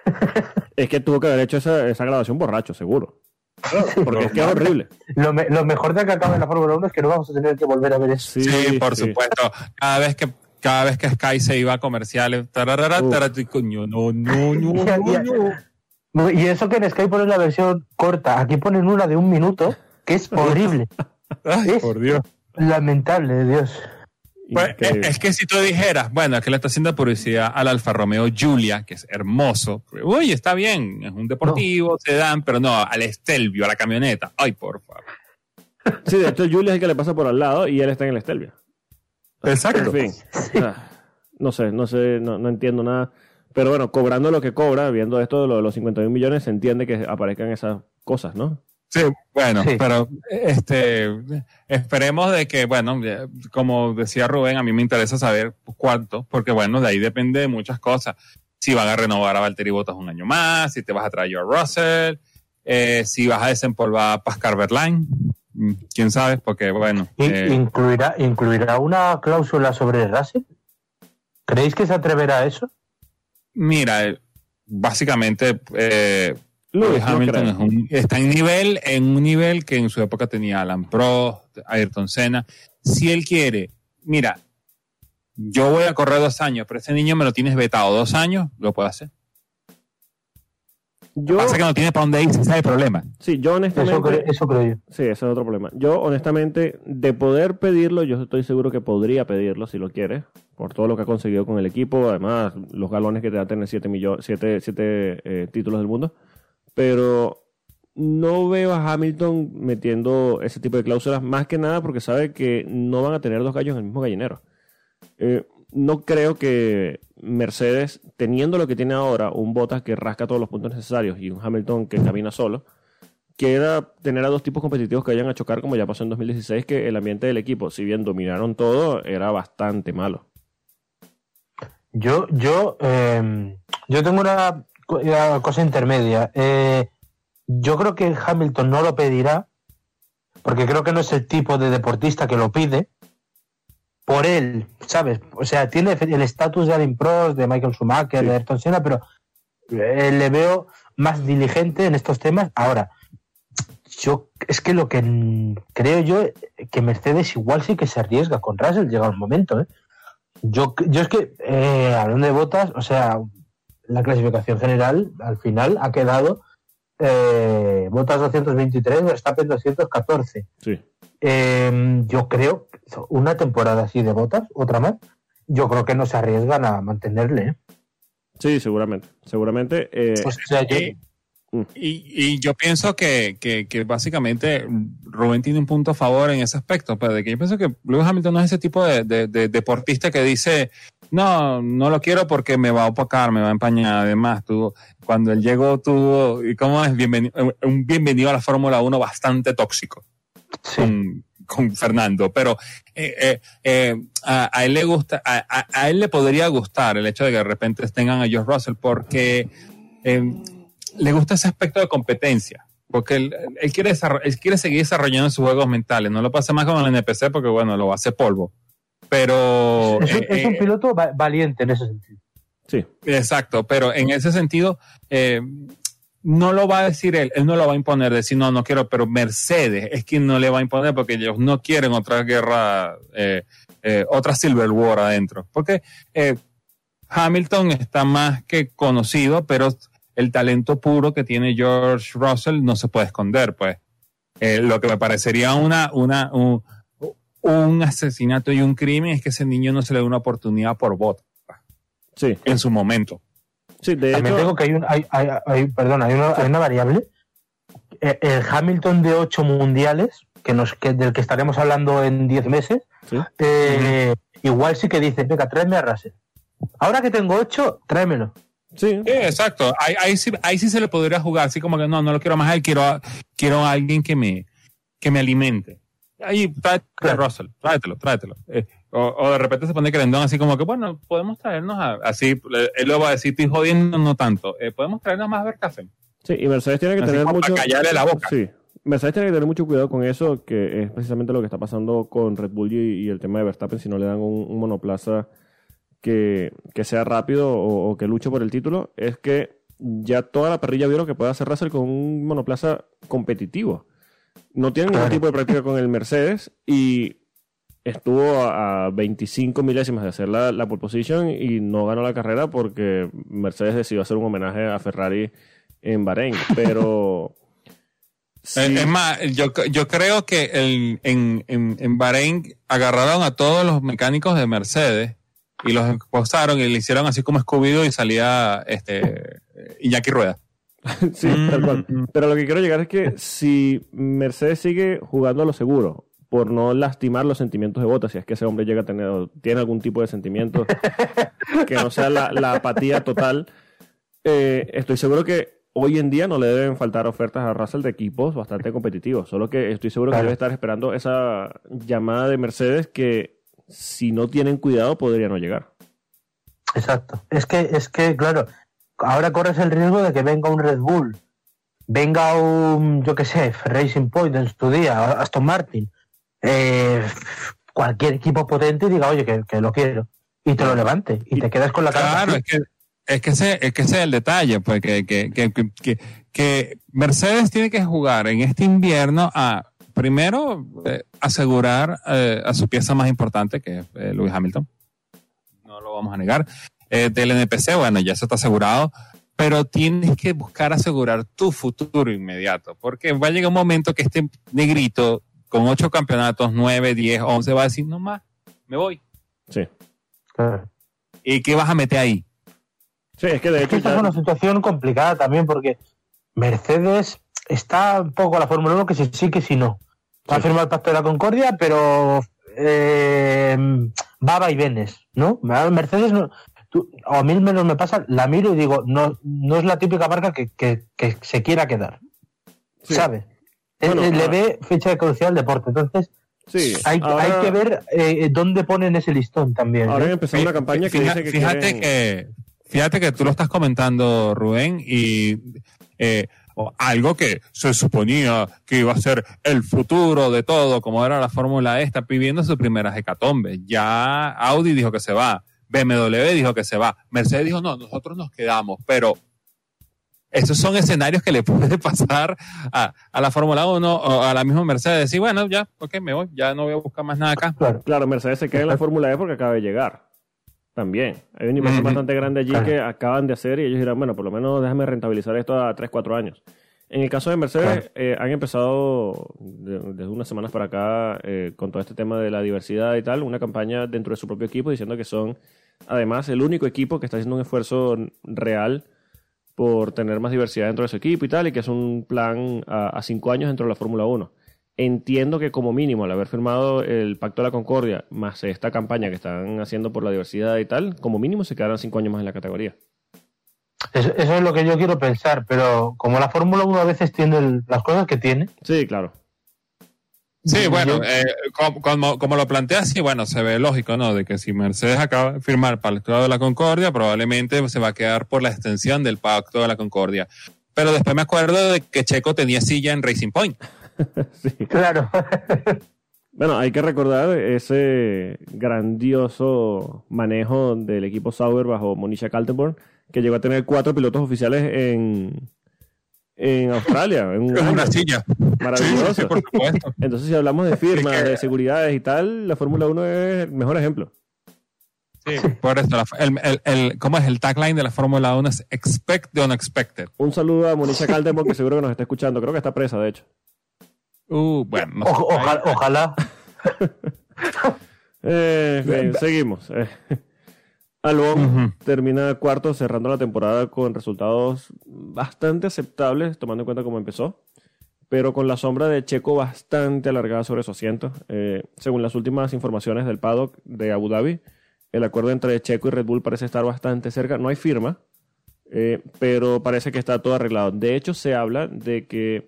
Es que tuvo que haber hecho esa, esa grabación borracho, seguro. Porque es que es horrible. Lo, me- lo mejor de que acabe la Fórmula 1 es que no vamos a tener que volver a ver eso. Sí, Sí, por sí. supuesto. Cada vez que cada vez que Sky se iba a comerciales, tararara, Uf. tarara, y coño, no, no, no, no, no. Y eso que en Sky ponen la versión corta, aquí ponen una de un minuto, que es horrible. Ay, Es- por Dios. Lamentable, de Dios. Pues, es, que si tú dijeras, bueno, es que le está haciendo publicidad al Alfa Romeo Giulia, que es hermoso. Uy, está bien, es un deportivo, se dan, pero no, al Estelvio, a la camioneta. Ay, por favor. Sí, de hecho, Julia es el que le pasa por al lado y él está en el Estelvia. Exacto. En fin. Ah, no sé, no sé, no, no entiendo nada. Pero bueno, cobrando lo que cobra, viendo esto de lo de los 51 millones, se entiende que aparezcan esas cosas, ¿no? Sí, bueno, Sí. pero este esperemos de que, bueno, como decía Rubén, a mí me interesa saber cuánto, porque bueno, de ahí depende de muchas cosas. Si van a renovar a Valtteri Bottas un año más, si te vas a traer a Russell, eh, si vas a desempolvar a Pascal Verlaine, mm, quién sabe, porque bueno, eh, ¿Incluirá, ¿Incluirá una cláusula sobre Russell? ¿Creéis que se atreverá a eso? mira, eh, básicamente eh, Lewis Hamilton está en nivel, en un nivel que en su época tenía Alan Prost, Ayrton Senna. Si él quiere, mira, yo voy a correr dos años, pero ese niño me lo tienes vetado dos años, lo puedo hacer. Yo, Pasa que no tiene para dónde ir, ese es el problema. Sí, yo honestamente. Eso, creo yo. Sí, ese es otro problema. Yo, honestamente, de poder pedirlo, yo estoy seguro que podría pedirlo si lo quiere, por todo lo que ha conseguido con el equipo. Además, los galones que te da tener siete, millones, siete, siete eh, títulos del mundo. Pero no veo a Hamilton metiendo ese tipo de cláusulas, más que nada porque sabe que no van a tener dos gallos en el mismo gallinero. Eh, no creo que Mercedes, teniendo lo que tiene ahora, un Bottas que rasca todos los puntos necesarios y un Hamilton que camina solo, quiera tener a dos tipos competitivos que vayan a chocar como ya pasó en 2016, que el ambiente del equipo, si bien dominaron todo, era bastante malo. Yo, yo, em, yo tengo una, cosa intermedia. Eh, yo creo que Hamilton no lo pedirá, porque creo que no es el tipo de deportista que lo pide por él, ¿sabes? O sea, tiene el estatus de Alain Prost, de Michael Schumacher, de Ayrton Senna, pero eh, le veo más diligente en estos temas. Ahora, yo es que lo que creo yo que Mercedes igual sí que se arriesga con Russell, llega un momento, ¿eh? Yo, yo es que, eh, hablando de botas, o sea, la clasificación general al final ha quedado eh, botas 223, Verstappen 214. Sí. Eh, yo creo, una temporada así de botas, otra más, yo creo que no se arriesgan a mantenerle. ¿eh? Sí, seguramente. Seguramente. Eh, pues, mm. Y, yo pienso que, que, básicamente Rubén tiene un punto a favor en ese aspecto, pero de que yo pienso que Lewis Hamilton no es ese tipo de, deportista que dice, no, no lo quiero porque me va a opacar, me va a empañar. Además, tuvo, cuando él llegó, tuvo, ¿y cómo es? Bienvenido, un bienvenido a la Fórmula 1 bastante tóxico con, Fernando, pero eh, eh, eh, a, él le gusta, a, él le podría gustar el hecho de que de repente tengan a George Russell porque le gusta ese aspecto de competencia. Porque él, quiere él quiere seguir desarrollando sus juegos mentales. No lo pasa más con el NPC porque, bueno, lo hace polvo. Pero. Es, un piloto valiente en ese sentido. Sí. Exacto, pero en ese sentido, no lo va a decir él, él no lo va a imponer, decir no, no quiero, pero Mercedes es quien no le va a imponer porque ellos no quieren otra guerra, eh, eh, otra Silver War adentro. Porque eh, Hamilton está más que conocido, pero el talento puro que tiene George Russell no se puede esconder, pues. lo que me parecería una, una, un, un, asesinato y un crimen es que ese niño no se le dé una oportunidad por voto. Sí. En su momento. Sí, de También tengo que hay, un, hay, hay, hay perdón, hay una, hay una variable. Eh, el Hamilton de 8 mundiales, que nos, que, del que estaremos hablando en 10 meses, eh, igual sí que dice, venga, tráeme a Russell. Ahora que tengo 8, tráemelo. Sí. exacto. Ahí, ahí, sí, ahí sí se le podría jugar, así como que no, no lo quiero más a él, quiero, quiero a alguien que me, que me alimente. Ahí, tráetelo, Russell, tráetelo, tráetelo. Eh, o, de repente se pone Crendón así como que, bueno, podemos traernos a, así, él lo va a decir, estoy jodiendo, no tanto, eh, podemos traernos más a ver café. Sí, y Mercedes tiene que tener mucho... callarle la boca. Sí, Mercedes tiene que tener mucho cuidado con eso, que es precisamente lo que está pasando con Red Bull y, el tema de Verstappen, si no le dan un, monoplaza que, sea rápido o, que luche por el título, es que ya toda la parrilla vieron que puede hacer Russell con un monoplaza competitivo. No tiene ningún tipo de práctica con el Mercedes y estuvo a, 25 milésimas de hacer la, la pole position y no ganó la carrera porque Mercedes decidió hacer un homenaje a Ferrari en Bahrein. Pero. Eh, es más, yo, yo creo que el, en, en, en, Bahrein agarraron a todos los mecánicos de Mercedes y los posaron y le hicieron así como escubido y salía este Iñaki Rueda. sí, tal cual. Mm. Pero lo que quiero llegar es que si Mercedes sigue jugando a lo seguro por no lastimar los sentimientos de Bota, si es que ese hombre llega a tener, tiene algún tipo de sentimiento que no sea la, apatía total. Eh, estoy seguro que hoy en día no le deben faltar ofertas a Russell de equipos bastante competitivos, solo que estoy seguro que debe estar esperando esa llamada de Mercedes que si no tienen cuidado podría no llegar. Exacto. Es que, es que, claro, ahora corres el riesgo de que venga un Red Bull, venga un, yo qué sé, Racing Point en su día, Aston Martin, eh, cualquier equipo potente diga, oye, que, lo quiero, y te lo levante, y te quedas con la cara. Claro, es que Es que ese, es que ese es el detalle, pues que, que, que, que, que Mercedes tiene que jugar en este invierno a, primero, eh, asegurar eh, a su pieza más importante, que es eh, Lewis Hamilton. No lo vamos a negar. Eh, del NPC, bueno, ya eso está asegurado, pero tienes que buscar asegurar tu futuro inmediato, porque va a llegar un momento que este negrito con ocho campeonatos, nueve, diez, once, va a decir, no más, me voy. Sí. Claro. ¿Y qué vas a meter ahí? Sí, es que de Es que hecho esta es ya- una situación complicada también porque Mercedes está un poco a la Fórmula 1 que si sí que si no. Va a Sí. firmar el Pacto de la Concordia, pero eh, va a vaivenes, ¿no? Mercedes, no, tú- o a mí menos me pasa, la miro y digo, no, no es la típica marca que, que- que se quiera quedar, Sí. ¿sabe? Eh, Bueno, eh, le ve fecha de caducidad al deporte, entonces sí, hay, ahora, hay que ver eh, dónde ponen ese listón también. ahora ¿eh? han empezado una campaña que Fija- dice que fíjate quieren- que fíjate que tú lo estás comentando Rubén y eh, algo que se suponía que iba a ser el futuro de todo como era la Fórmula E está pidiendo sus primeras hecatombes ya Audi dijo que se va BMW dijo que se va Mercedes dijo no nosotros nos quedamos pero esos son escenarios que le puede pasar a, a la Fórmula 1 o a la misma Mercedes y bueno ya ok me voy ya no voy a buscar más nada acá Claro. Claro, Mercedes se queda en la Fórmula E porque acaba de llegar. También. Hay una inversión bastante grande allí Claro. que acaban de hacer y ellos dirán, bueno, por lo menos déjame rentabilizar esto a 3, 4 años. En el caso de Mercedes, Claro. eh, han empezado de- desde unas semanas para acá eh, con todo este tema de la diversidad y tal, una campaña dentro de su propio equipo diciendo que son, además, el único equipo que está haciendo un esfuerzo real por tener más diversidad dentro de su equipo y tal, y que es un plan a, a cinco años dentro de la Fórmula 1. Entiendo que como mínimo, al haber firmado el Pacto de la Concordia, más esta campaña que están haciendo por la diversidad y tal, como mínimo se quedarán cinco años más en la categoría. Eso, eso es lo que yo quiero pensar, pero como la Fórmula 1 a veces tiene el- las cosas que tiene, Sí, claro. Sí, bueno, yo- eh, como, lo planteas, sí, bueno, se ve lógico, ¿no? De que si Mercedes acaba de firmar para el Tratado de la Concordia, probablemente se va a quedar por la extensión del Pacto de la Concordia. Pero después me acuerdo de que Checo tenía silla en Racing Point. Sí. claro. Bueno, hay que recordar ese grandioso manejo del equipo Sauber bajo Monisha Kaltenborn, que llegó a tener cuatro pilotos oficiales en, en Australia. En un Es una silla. Maravilloso. Sí, sí, por supuesto. Entonces, si hablamos de firmas, Es que- de seguridades y tal, la Fórmula 1 es el mejor ejemplo. Sí, por eso. la- el, el, el- ¿Cómo es el tagline de la Fórmula 1? Es Expect the Unexpected. Un saludo a Monisha Kaltenborn, que seguro que nos está escuchando. Creo que está presa, de hecho. Uh, bueno, no sé. O- ojalá, ojalá. Eh, bien, seguimos. Eh, Albon termina cuarto, cerrando la temporada con resultados bastante aceptables, tomando en cuenta cómo empezó, pero con la sombra de Checo bastante alargada sobre su asiento. Eh, según las últimas informaciones del paddock de Abu Dhabi, el acuerdo entre Checo y Red Bull parece estar bastante cerca. No hay firma, eh, pero parece que está todo arreglado. De hecho, se habla de que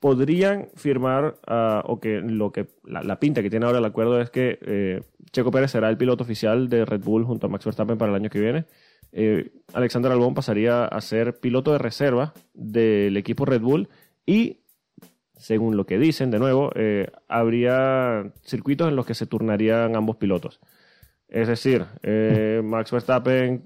podrían firmar, ah, o que lo que la, pinta que tiene ahora el acuerdo es que eh, Checo Pérez será el piloto oficial de Red Bull junto a Max Verstappen para el año que viene. Eh, Alexander Albon pasaría a ser piloto de reserva del equipo Red Bull y, según lo que dicen, de nuevo, eh, habría circuitos en los que se turnarían ambos pilotos. Es decir, Max Verstappen,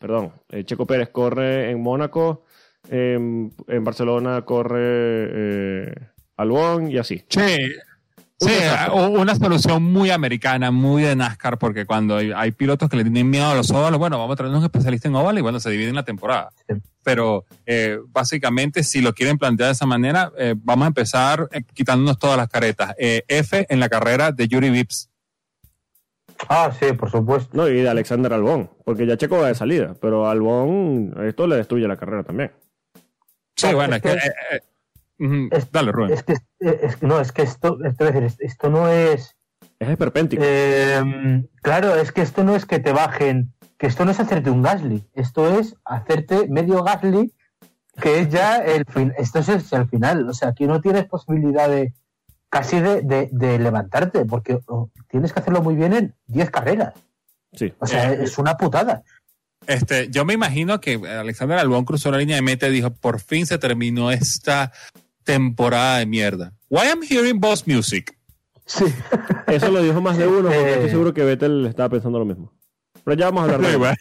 perdón, Checo Pérez corre en Mónaco, en, en Barcelona corre eh, Albon y así. Sí, sí, u- una solución muy americana, muy de NASCAR, porque cuando hay, hay pilotos que le tienen miedo a los óvalos, bueno, vamos a traer un especialista en óvalos y bueno, se dividen la temporada. Sí. Pero eh, básicamente, si lo quieren plantear de esa manera, eh, vamos a empezar eh, quitándonos todas las caretas. Eh, F en la carrera de Yuri Vips. Ah, sí, por supuesto. No, y de Alexander Albon, porque ya Checo va de salida, pero Albon, esto le destruye la carrera también. Sí, Claro, bueno, es es que... eh, eh, es- dale, Rubén. Es que, es que no, es que esto, esto, es decir, esto no es. Es esperpéntico. eh, claro, es que esto no es que te bajen, que esto no es hacerte un Gasly, esto es hacerte medio Gasly, que es ya el fin, esto es el final, o sea, aquí no tienes posibilidad de casi de, de- de levantarte, porque oh, tienes que hacerlo muy bien en 10 carreras, Sí. o sea, Eh, es una putada. Este, yo me imagino que Alexander Albón cruzó la línea de meta y dijo, por fin se terminó esta temporada de mierda. Why I'm hearing boss music? Sí. Eso lo dijo más de uno, porque Eh. estoy seguro que Vettel estaba pensando lo mismo. Pero ya vamos a hablar de eso. bueno.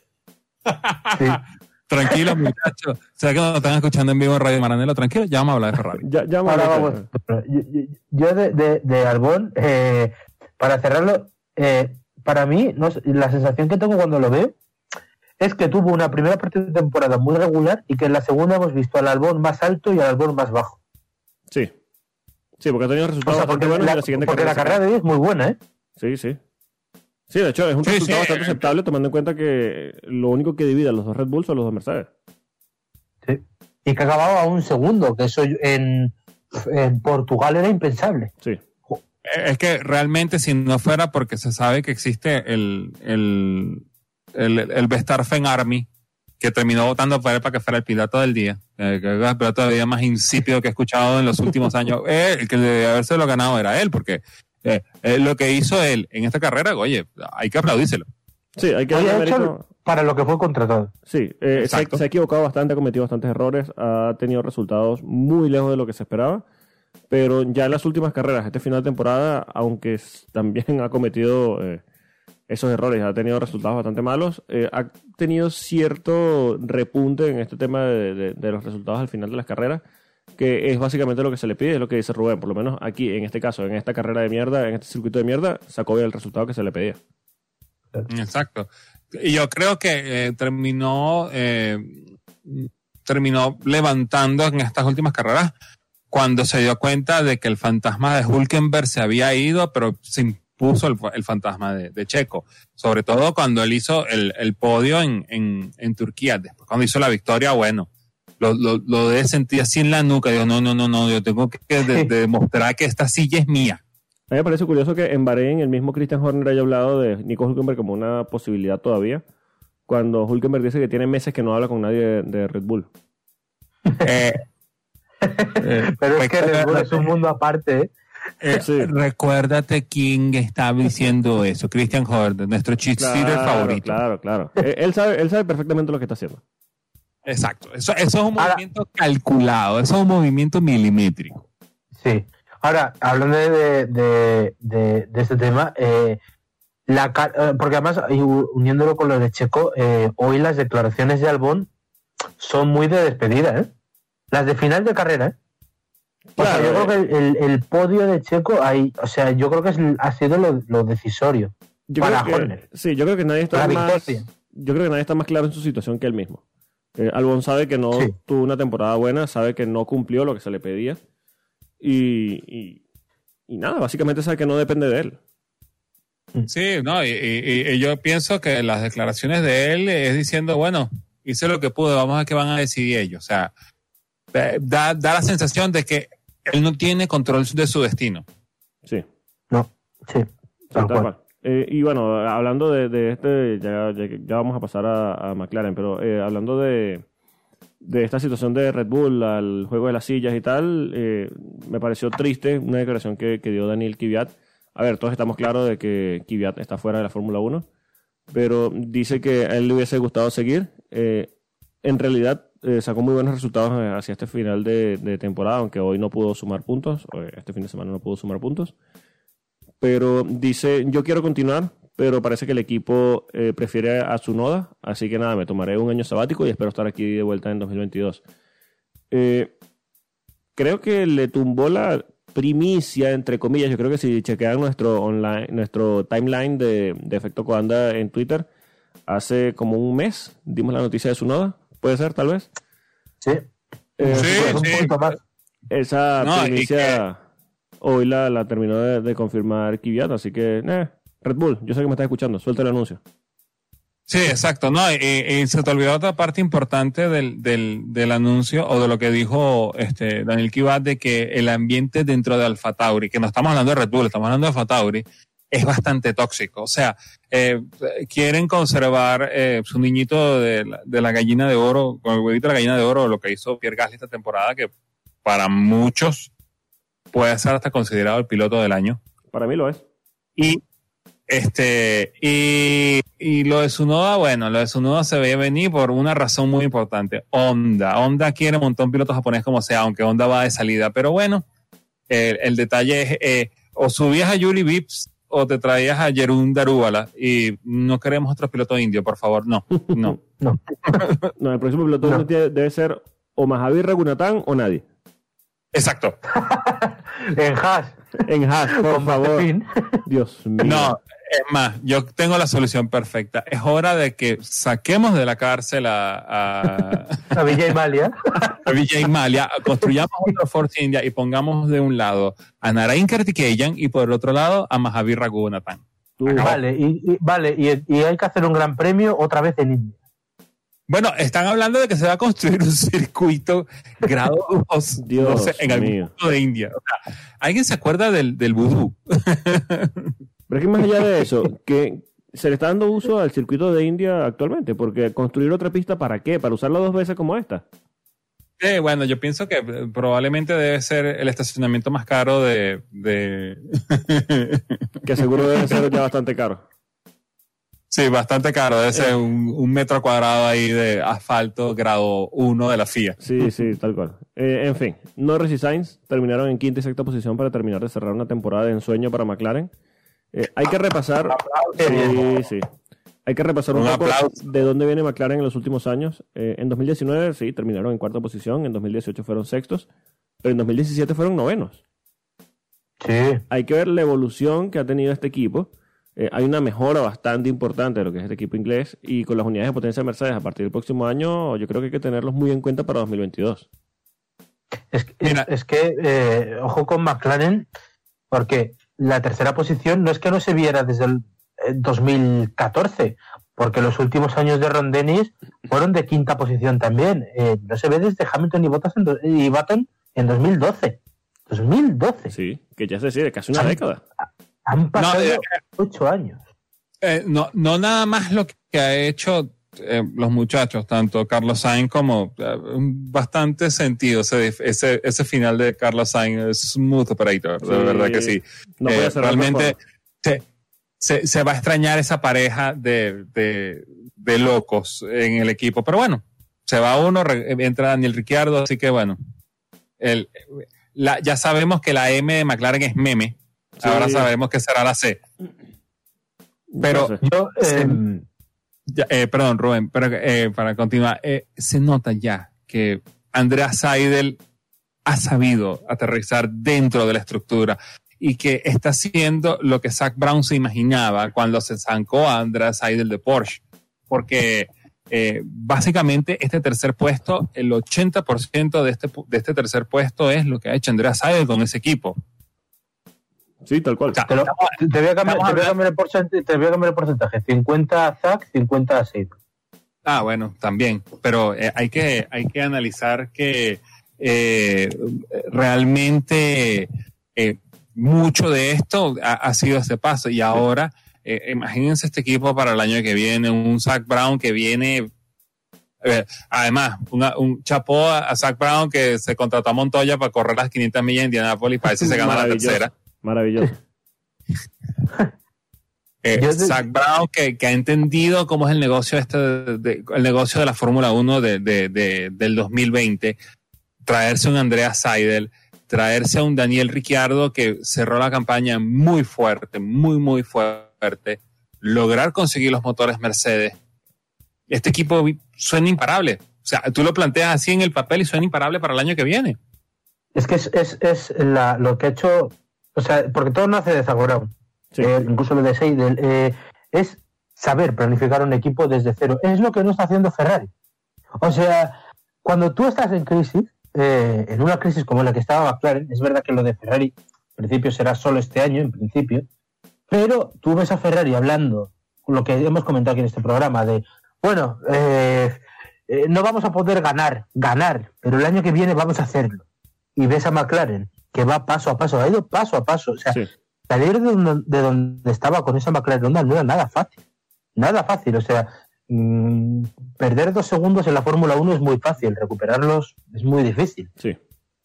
Sí. Tranquilo, muchachos. Sé que nos están escuchando en vivo en Radio Maranelo. Tranquilo, ya vamos a hablar de Ferrari. Ya, ya Ahora vamos. vamos. Yo, yo- yo de, de, de Albón, eh, para cerrarlo, eh, para mí, no sé, la sensación que tengo cuando lo veo es que tuvo una primera parte de temporada muy regular y que en la segunda hemos visto al Albón más alto y al Albón más bajo. Sí. Sí, porque ha tenido O resultados sea, bastante buenos la, y la siguiente porque la carrera de hoy es muy buena, ¿eh? Sí, sí. Sí, de hecho, es un Sí, resultado sí. bastante aceptable tomando en cuenta que lo único que divide a los dos Red Bull son los dos Mercedes. Sí. Y que acababa a un segundo, que eso en, en Portugal era impensable. Sí. Es que realmente si no fuera porque se sabe que existe el, el, el, el Verstappen Army, que terminó votando él para que fuera el piloto del día, eh, que era el piloto del día más insípido que he escuchado en los últimos años, Eh, el que debe haberse lo ganado era él, porque eh, eh, lo que hizo él en esta carrera, oye, hay que aplaudírselo. Sí, hay que mérito. para lo que fue contratado. Sí, eh, se, Exacto. se ha equivocado bastante, ha cometido bastantes errores, ha tenido resultados muy lejos de lo que se esperaba, pero ya en las últimas carreras, este final de temporada, aunque también ha cometido eh, esos errores, ha tenido resultados bastante malos, eh, ha tenido cierto repunte en este tema de, los resultados al final de las carreras, que es básicamente lo que se le pide, es lo que dice Rubén, por lo menos aquí, en este caso, en esta carrera de mierda, en este circuito de mierda, sacó bien el resultado que se le pedía. Exacto. Y yo creo que eh, terminó, eh, terminó levantando en estas últimas carreras cuando se dio cuenta de que el fantasma de Hulkenberg se había ido, pero se impuso el, el fantasma de, de Checo. Sobre todo cuando él hizo el, el podio en, en, en Turquía. Después, cuando hizo la victoria, bueno, lo, lo, lo de sentir así en la nuca. Digo, no, no, no, no, yo tengo que de- de demostrar que esta silla es mía. A mí me parece curioso que en Bahrein el mismo Christian Horner haya hablado de Nico Hulkenberg como una posibilidad todavía, cuando Hulkenberg dice que tiene meses que no habla con nadie de, de Red Bull. Eh, eh, Pero es que recuerda- Red Bull es un mundo aparte, ¿eh? Eh, Sí. Recuérdate quién estaba diciendo eso. Christian Horner, nuestro cheerleader favorito. Claro, claro. Eh, él, sabe, él sabe perfectamente lo que está haciendo. Exacto. Eso, eso es un Ahora- movimiento calculado. Eso es un movimiento milimétrico. Sí. Ahora, hablando de, de, de- de este tema, eh, la, eh, porque además, uniéndolo con lo de Checo, eh, hoy las declaraciones de Albón son muy de despedida, ¿eh? Las de final de carrera, ¿eh? O sea, Claro, yo creo que el, el- el podio de Checo, ahí, o sea, yo creo que es, ha sido lo, lo decisorio. Yo Para creo que, Horner. sí, yo creo que nadie está más. victoria. Yo creo que nadie está más claro en su situación que él mismo. Eh, Albon sabe que no Sí. tuvo una temporada buena, sabe que no cumplió lo que se le pedía. Y, y, y nada, básicamente sabe que no depende de él. Sí, no, y, y- y yo pienso que las declaraciones de él es diciendo, bueno, hice lo que pude, vamos a ver qué van a decidir ellos. O sea, eh, da, da la sensación de que él no tiene control de su destino. Sí. No, sí. Tal cual. cual. Eh, y bueno, hablando de, de este, ya, ya, ya vamos a pasar a, a McLaren, pero eh, hablando de, de esta situación de Red Bull, al juego de las sillas y tal, eh, me pareció triste una declaración que, que dio Daniel Kvyat. A ver, todos estamos claros de que Kvyat está fuera de la Fórmula 1, pero dice que a él le hubiese gustado seguir. Eh, en realidad eh, sacó muy buenos resultados eh, hacia este final de, de temporada, aunque hoy no pudo sumar puntos, o este fin de semana no pudo sumar puntos pero dice, yo quiero continuar, pero parece que el equipo eh, prefiere a su noda, así que nada, me tomaré un año sabático y espero estar aquí de vuelta en 2022. Eh, creo que le tumbó la primicia, entre comillas, yo creo que si chequean nuestro online, nuestro timeline de, de Efecto Coanda en Twitter, hace como un mes dimos la noticia de su noda, puede ser tal vez. Sí. Eh, Sí, Pues un sí. punto más. esa No, primicia hoy la, la terminó de, de confirmar Kvyat, así que, eh, Red Bull, yo sé que me estás escuchando, suelta el anuncio. Sí, exacto. No, y, y se te olvidó otra parte importante del, del, del anuncio o de lo que dijo este Daniel Kibat de que el ambiente dentro de Alfa Tauri, que no estamos hablando de Red Bull, estamos hablando de Alfa Tauri, es bastante tóxico. O sea, eh, quieren conservar eh, su niñito de la, de la gallina de oro, con el huevito de la gallina de oro, lo que hizo Pierre Gasly esta temporada, que para muchos puede ser hasta considerado el piloto del año. Para mí lo es. Y este y, y lo de Sunoda, bueno, lo de Sunoda se veía venir por una razón muy importante. Honda. Honda quiere un montón de pilotos japoneses como sea, aunque Honda va de salida. Pero bueno, el, el detalle es, eh, o subías a Yuri Vips o te traías a Jerún Darúbala y no queremos otro piloto indio, por favor. No, no. No. No, el próximo piloto No. indio debe ser o Mahavir Raghunathan o nadie. Exacto. En Haas, En Haas, por favor. Dios mío. No, es más, yo tengo la solución perfecta. Es hora de que saquemos de la cárcel a, a, a Vijay Malia. a Malia, construyamos otro Force India y pongamos de un lado a Narain Kartikeyan y por el otro lado a Mahavir Raghunathan. Vale, y, y- vale y, y hay que hacer un gran premio otra vez en India. Bueno, están hablando de que se va a construir un circuito grado 2 Dios en algún mío. punto de India. O sea, ¿Alguien se acuerda del, del vudú? Pero es que más allá de eso, que se le está dando uso al circuito de India actualmente, porque construir otra pista para qué? Para usarla dos veces como esta. Eh, bueno, yo pienso que eh, probablemente debe ser el estacionamiento más caro de... de... Que seguro debe ser ya bastante caro. sí, bastante caro. Debe ser un, un metro cuadrado ahí de asfalto grado 1 de la FIA. Sí, sí, tal cual. Eh, en fin, Norris y Sainz terminaron en quinta y sexta posición para terminar de cerrar una temporada de ensueño para McLaren. Eh, hay que repasar. Sí, sí. Hay que repasar un, Un poco aplauso. de dónde viene McLaren en los últimos años. Eh, en 2019, sí, terminaron en cuarta posición. En 2018 fueron sextos. Pero en 2017 fueron novenos. Sí. Hay que ver la evolución que ha tenido este equipo. Eh, hay una mejora bastante importante de lo que es este equipo inglés. Y con las unidades de potencia de Mercedes a partir del próximo año, yo creo que hay que tenerlos muy en cuenta para 2022. Es, es, es que, eh, ojo con McLaren, porque la tercera posición no es que no se viera desde el eh, 2014, porque los últimos años de Ron Dennis fueron de quinta posición también. Eh, no se ve desde Hamilton y, Bottas en y Button en 2012. 2012. Sí, que ya se decide, casi una década. Han pasado eh, ocho años. Eh, no, no nada más lo que ha hecho eh, los muchachos, tanto Carlos Sainz como eh, bastante sentido ese, ese, ese final de Carlos Sainz, smooth operator, de Sí. verdad que sí. No Eh, realmente se, se, se va a extrañar esa pareja de, de, de locos en el equipo, pero bueno, se va uno, re- entra Daniel Ricciardo, así que bueno, el, la, ya sabemos que la M de McLaren es meme, Sí. ahora sabemos que será la C. Pero- No sé. Yo, eh, Eh, perdón, Rubén, pero eh, para continuar, eh, se nota ya que Andrea Seidel ha sabido aterrizar dentro de la estructura y que está haciendo lo que Zach Brown se imaginaba cuando se zancó a Andrea Seidel de Porsche. Porque básicamente este tercer puesto, el 80% de este, de este tercer puesto es lo que ha hecho Andrea Seidel con ese equipo. Sí, tal cual. Te, lo- te voy a cambiar, te voy a cambiar el porcentaje, te voy a cambiar el porcentaje. 50 a Zach, 50 a Seid. Ah, bueno, también. Pero eh, hay, que, hay que analizar que eh, realmente eh, mucho de esto ha, ha sido este paso. Y ahora, eh, imagínense este equipo para el año que viene, un Zach Brown que viene. además, una- un chapó a, Zach Brown que se contrató a Montoya para correr las 500 millas en Indianapolis para ver si se gana la tercera. Maravilloso. Eh, Zach Brown que, que ha entendido cómo es el negocio este de, de- el negocio de la Fórmula 1 de, de- de- del 2020 traerse un Andrea Seidel traerse a un Daniel Ricciardo que cerró la campaña muy fuerte muy muy fuerte lograr conseguir los motores Mercedes. Este equipo suena imparable. O sea tú lo planteas así en el papel y suena imparable para el año que viene. Es que es, es, es la- lo que ha hecho, o sea, porque todo nace de. Sí. Eh, incluso lo de Seidel, eh, es saber planificar un equipo desde cero. Es lo que no está haciendo Ferrari. O sea, cuando tú estás en crisis, eh, en una crisis como la que estaba McLaren, es verdad que lo de Ferrari, en principio será solo este año, en principio, pero tú ves a Ferrari hablando, lo que hemos comentado aquí en este programa, de, bueno, eh, eh, no vamos a poder ganar, ganar, pero el año que viene vamos a hacerlo. Y ves a McLaren, que va paso a paso, ha ido paso a paso. O sea, Sí. salir de donde, de donde estaba con esa McLaren Honda no era nada fácil. Nada fácil. O sea, mm, perder dos segundos en la Fórmula 1 es muy fácil, recuperarlos es muy difícil. Sí.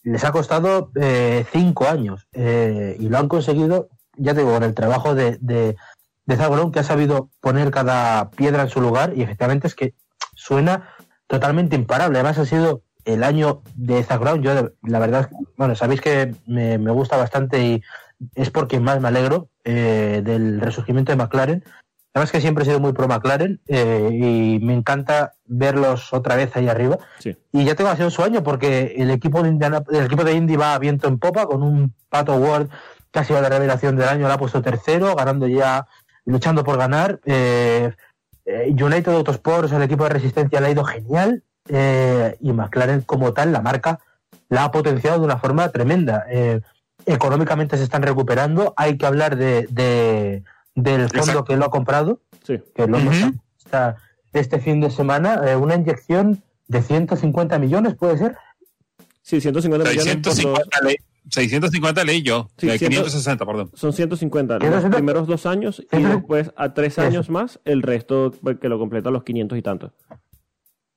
Les ha costado eh, cinco años eh, y lo han conseguido, ya te digo, con el trabajo de, de, de que ha sabido poner cada piedra en su lugar y efectivamente es que suena totalmente imparable. Además ha sido el año de Zach Brown. Yo, la verdad, bueno, sabéis que me, me gusta bastante y es por quien más me alegro eh, del resurgimiento de McLaren. Además que siempre he sido muy pro McLaren eh, y me encanta verlos otra vez ahí arriba. Sí. Y ya tengo así un sueño porque el equipo de Indiana- el equipo de Indy va a viento en popa con un Pato Ward ha sido la revelación del año, la ha puesto tercero, ganando ya, luchando por ganar. Eh, eh, United Autosports, el equipo de resistencia, le ha ido genial. Eh, y McLaren como tal, la marca, la ha potenciado de una forma tremenda. Eh, económicamente se están recuperando. Hay que hablar de, de- del fondo Exacto. que lo ha comprado, Sí. que lo hemos Ujú. visto esta- este fin de semana. eh, una inyección de 150 millones, ¿puede ser? Sí, 150 millones por dos- 650 leí, 650 leí yo. Sí, ciento- 560, perdón. Son 150 los 160. primeros dos años y después a tres Eso. años más el resto pues, que lo completa los 500 y tantos.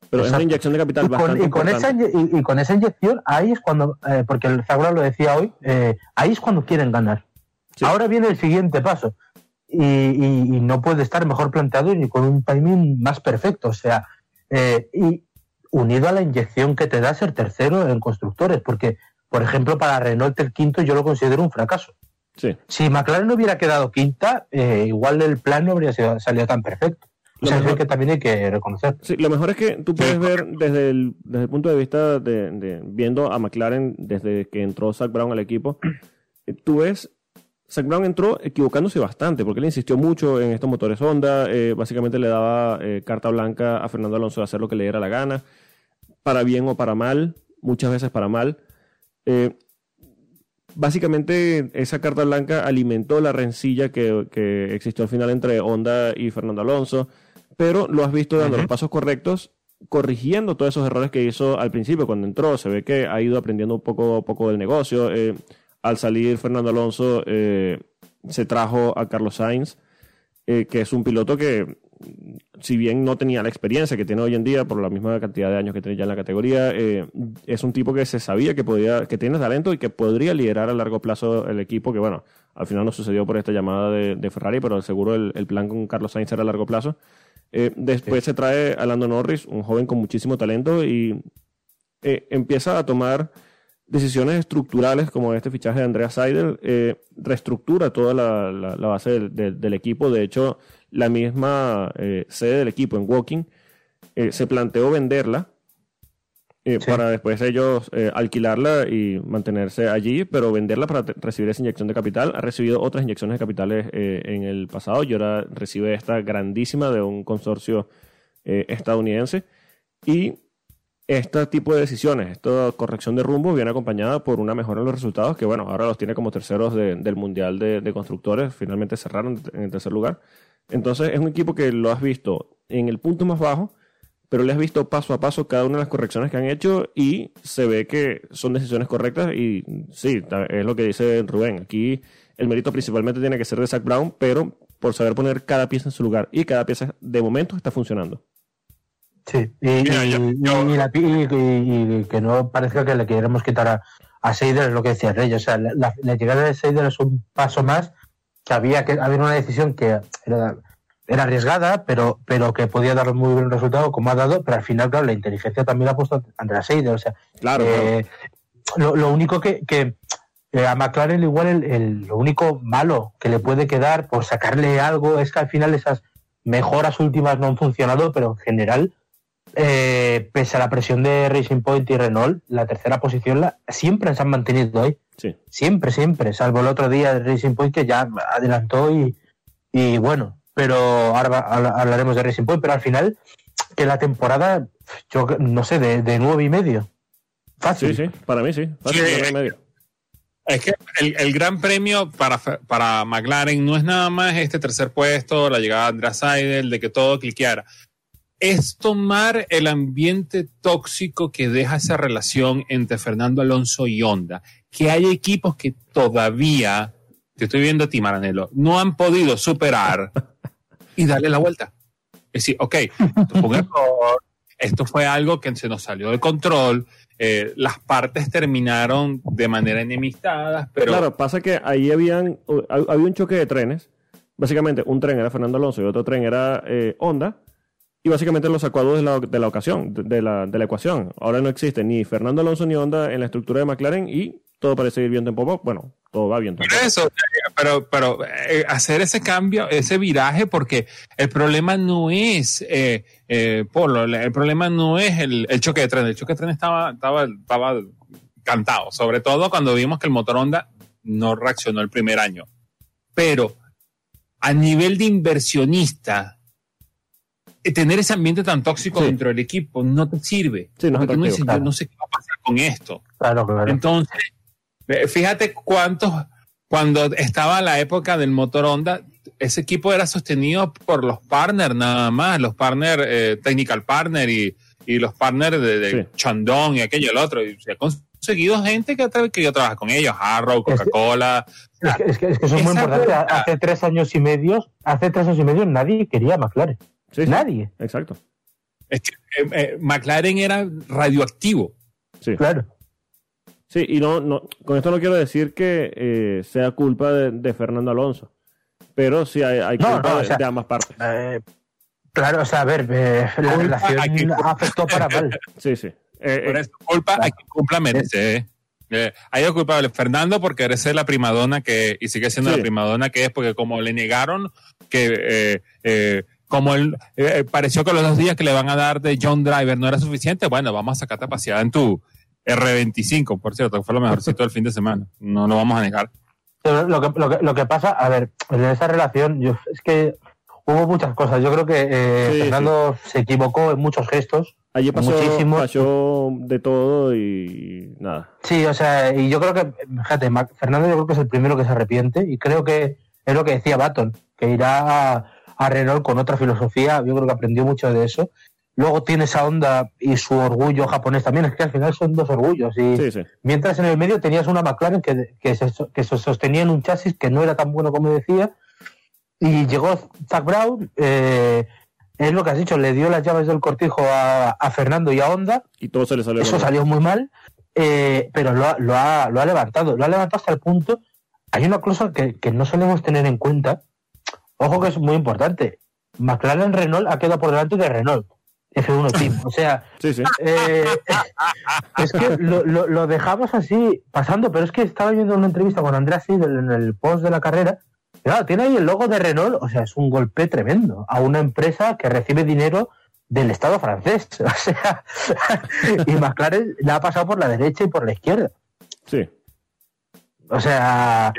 Pero es una Exacto. inyección de capital Y con, y con esa, y, y con esa inyección, ahí es cuando, eh, porque el Zagora lo decía hoy, eh, ahí es cuando quieren ganar. Sí. Ahora viene el siguiente paso. Y, no puede estar mejor planteado ni con un timing más perfecto. O sea, eh, y unido a la inyección que te da ser tercero en constructores, porque, por ejemplo, para Renault el quinto yo lo considero un fracaso. Sí. Si McLaren hubiera quedado quinta, eh, igual el plan no habría sido- salido tan perfecto. O Lo sea, es mejor- que también hay que reconocer. Sí, lo mejor es que tú puedes Sí. ver desde el, desde el punto de vista de, de- viendo a McLaren desde que entró Zach Brown al equipo, eh, tú ves, Zach Brown entró equivocándose bastante porque él insistió mucho en estos motores Honda, eh, básicamente le daba eh, carta blanca a Fernando Alonso de hacer lo que le diera la gana, para bien o para mal, muchas veces para mal. Eh, básicamente esa carta blanca alimentó la rencilla que, que existió al final entre Honda y Fernando Alonso, pero lo has visto dando los pasos correctos, corrigiendo todos esos errores que hizo al principio cuando entró. Se ve que ha ido aprendiendo un poco, poco del negocio. Eh, al salir Fernando Alonso, eh, se trajo a Carlos Sainz, eh, que es un piloto que, si bien no tenía la experiencia que tiene hoy en día por la misma cantidad de años que tiene ya en la categoría, es un tipo que se sabía que podía, que tiene talento y que podría liderar a largo plazo el equipo, que bueno, al final no sucedió por esta llamada de, de Ferrari, pero seguro el, el plan con Carlos Sainz era a largo plazo. Eh, después se trae a Lando Norris, un joven con muchísimo talento, y eh, empieza a tomar decisiones estructurales como este fichaje de Andrea Seidel, eh, reestructura toda la, la- la base del, del- del equipo. De hecho, la misma sede del equipo en Walking se planteó venderla eh, Sí. para después ellos eh, alquilarla y mantenerse allí, pero venderla para recibir esa inyección de capital. Ha recibido otras inyecciones de capitales eh, en el pasado y ahora recibe esta grandísima de un consorcio eh, estadounidense. Y este tipo de decisiones, esta corrección de rumbo viene acompañada por una mejora en los resultados, que bueno, ahora los tiene como terceros de- del Mundial de, de Constructores, finalmente cerraron en el tercer lugar. Entonces es un equipo que lo has visto en el punto más bajo, pero le has visto paso a paso cada una de las correcciones que han hecho y se ve que son decisiones correctas y sí, es lo que dice Rubén. Aquí el mérito principalmente tiene que ser de Zach Brown, pero por saber poner cada pieza en su lugar y cada pieza de momento está funcionando. Sí, y, Mira, y- yo- y- yo- y la- y- y- y que no parezca que le queremos quitar a, a Seider, es lo que decía Rey. O sea, la, la- la llegada de Seider es un paso más que había que había una decisión que era, era arriesgada, pero, pero que podía dar muy buen resultado, como ha dado, pero al final, claro, la inteligencia también la ha puesto Andrea Seider. O sea, Claro, eh, lo, lo único que, que, eh, a McLaren igual el, el- lo único malo que le puede quedar por sacarle algo es que al final esas mejoras últimas no han funcionado, pero en general, eh, pese a la presión de Racing Point y Renault, la tercera posición la, siempre se han mantenido ahí. sí. Siempre, siempre, salvo el otro día de Racing Point que ya adelantó y, y bueno, pero ahora hablaremos de Racing Point, pero al final que la temporada, yo no sé, de, de nueve y medio. Fácil. Sí, sí, para mí sí. Fácil, Sí, nueve y medio. Es que el, el gran premio para, para McLaren no es nada más este tercer puesto, la llegada de Andrea Seidel, de que todo cliqueara. Es tomar el ambiente tóxico que deja esa relación entre Fernando Alonso y Honda. Que hay equipos que todavía, te estoy viendo a ti, Maranelo, no han podido superar y darle la vuelta. Es decir, ok, esto fue un error, esto fue algo que se nos salió de control, eh, las partes terminaron de manera enemistadas, pero Claro, pasa que ahí habían, hab- había un choque de trenes. Básicamente, un tren era Fernando Alonso y otro tren era eh, Honda. Y básicamente lo sacó a dos de la, de la ocasión, de, la, de la ecuación. Ahora no existe ni Fernando Alonso ni Honda en la estructura de McLaren y todo parece ir viento en. Bueno, todo va bien. Por eso, pero, pero eh, hacer ese cambio, ese viraje, porque el problema no es, eh, eh, Polo, el problema no es el, el choque de tren. El choque de tren estaba, estaba, estaba cantado, sobre todo cuando vimos que el motor Honda no reaccionó el primer año. Pero a nivel de inversionista, eh, tener ese ambiente tan tóxico Sí. dentro del equipo no te sirve. Sí, no porque tú no claro. yo no sé qué va a pasar con esto. Claro, claro. Entonces, fíjate cuántos, cuando estaba la época del motor Honda, ese equipo era sostenido por los partners nada más, los partners, eh, technical partner y, y los partners de, de Sí. Chandon y aquello y el otro. Y se ha conseguido gente que, que yo trabajo con ellos, Arrow, Coca-Cola. Es que, es que- es que eso es muy importante. Hace tres años y medio, hace tres años y medio nadie quería McLaren. Sí, sí, Nadie, Exacto. Es que, eh, eh, McLaren era radioactivo. Sí. claro. Sí, y no, no, con esto no quiero decir que eh, sea culpa de, de Fernando Alonso, pero sí hay, hay No, culpa no, o de- sea- de ambas partes. Eh, claro, o sea, a ver, eh, la Culpa relación afectó para mal. Sí, sí. Eh, Por eh, eso, culpa a quien cumpla merece. eh. Eh, hay dos culpables. Fernando por querer ser la primadona que, y sigue siendo Sí. la primadona que es, porque como le negaron que, eh, eh, como él, eh, pareció que los dos días que le van a dar de John Driver no era suficiente, bueno, vamos a sacarte a pasear en tu R25, por cierto, que fue lo mejorcito del fin de semana. No lo vamos a negar. Pero Lo que, lo, que, lo que pasa, a ver, en esa relación, yo, es que hubo muchas cosas. Yo creo que eh, Sí, Fernando se equivocó en muchos gestos. allí pasó, muchísimo. pasó de todo y nada. Sí, o sea, y yo creo que, fíjate, Mac- Fernando yo creo que es el primero que se arrepiente y creo que es lo que decía Baton, que irá a, a Renault con otra filosofía. Yo creo que aprendió mucho de eso. Luego tiene esa onda y su orgullo japonés también. Es que al final son dos orgullos. Y Sí, sí. mientras en el medio tenías una McLaren que, que, se, que se sostenía en un chasis que no era tan bueno como decía. Y llegó Zach Brown, eh, es lo que has dicho, le dio las llaves del cortijo a, a Fernando y a Honda. Y todo se le salió. Eso mal. salió muy mal, eh, pero lo ha, lo, ha, lo ha levantado. Lo ha levantado hasta el punto. Hay una cosa que, que no solemos tener en cuenta. Ojo que es muy importante. McLaren Renault ha quedado por delante de Renault. F1 Team. O sea, Sí, sí. eh, es que lo, lo- lo dejamos así pasando, pero es que estaba viendo una entrevista con Andrea Seidel en el post de la carrera. y Claro, tiene ahí el logo de Renault, o sea, es un golpe tremendo a una empresa que recibe dinero del Estado francés. O sea, y McLaren le ha pasado por la derecha y por la izquierda. Sí. O sea,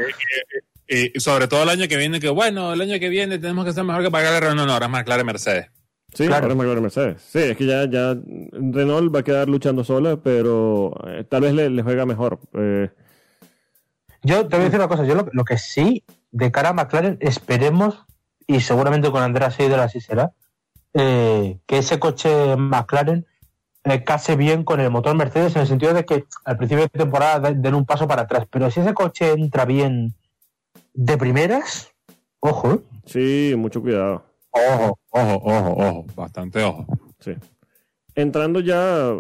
Y sobre todo el año que viene, que bueno, el año que viene tenemos que ser mejor que pagar el Renault, no, ahora es McLaren Mercedes. Sí, Claro. ahora es McLaren Mercedes. Sí, es que ya, ya Renault va a quedar luchando sola, pero eh, tal vez le, le juega mejor. Eh, yo te voy a decir una cosa, yo lo, lo que sí, de cara a McLaren, esperemos, y seguramente con Andrea Seidel así será, eh, que ese coche McLaren case bien con el motor Mercedes en el sentido de que al principio de temporada den- un paso para atrás, pero si ese coche entra bien de primeras, ojo, sí, mucho cuidado. Ojo, ojo, ojo, ojo, bastante ojo. Sí. Entrando ya,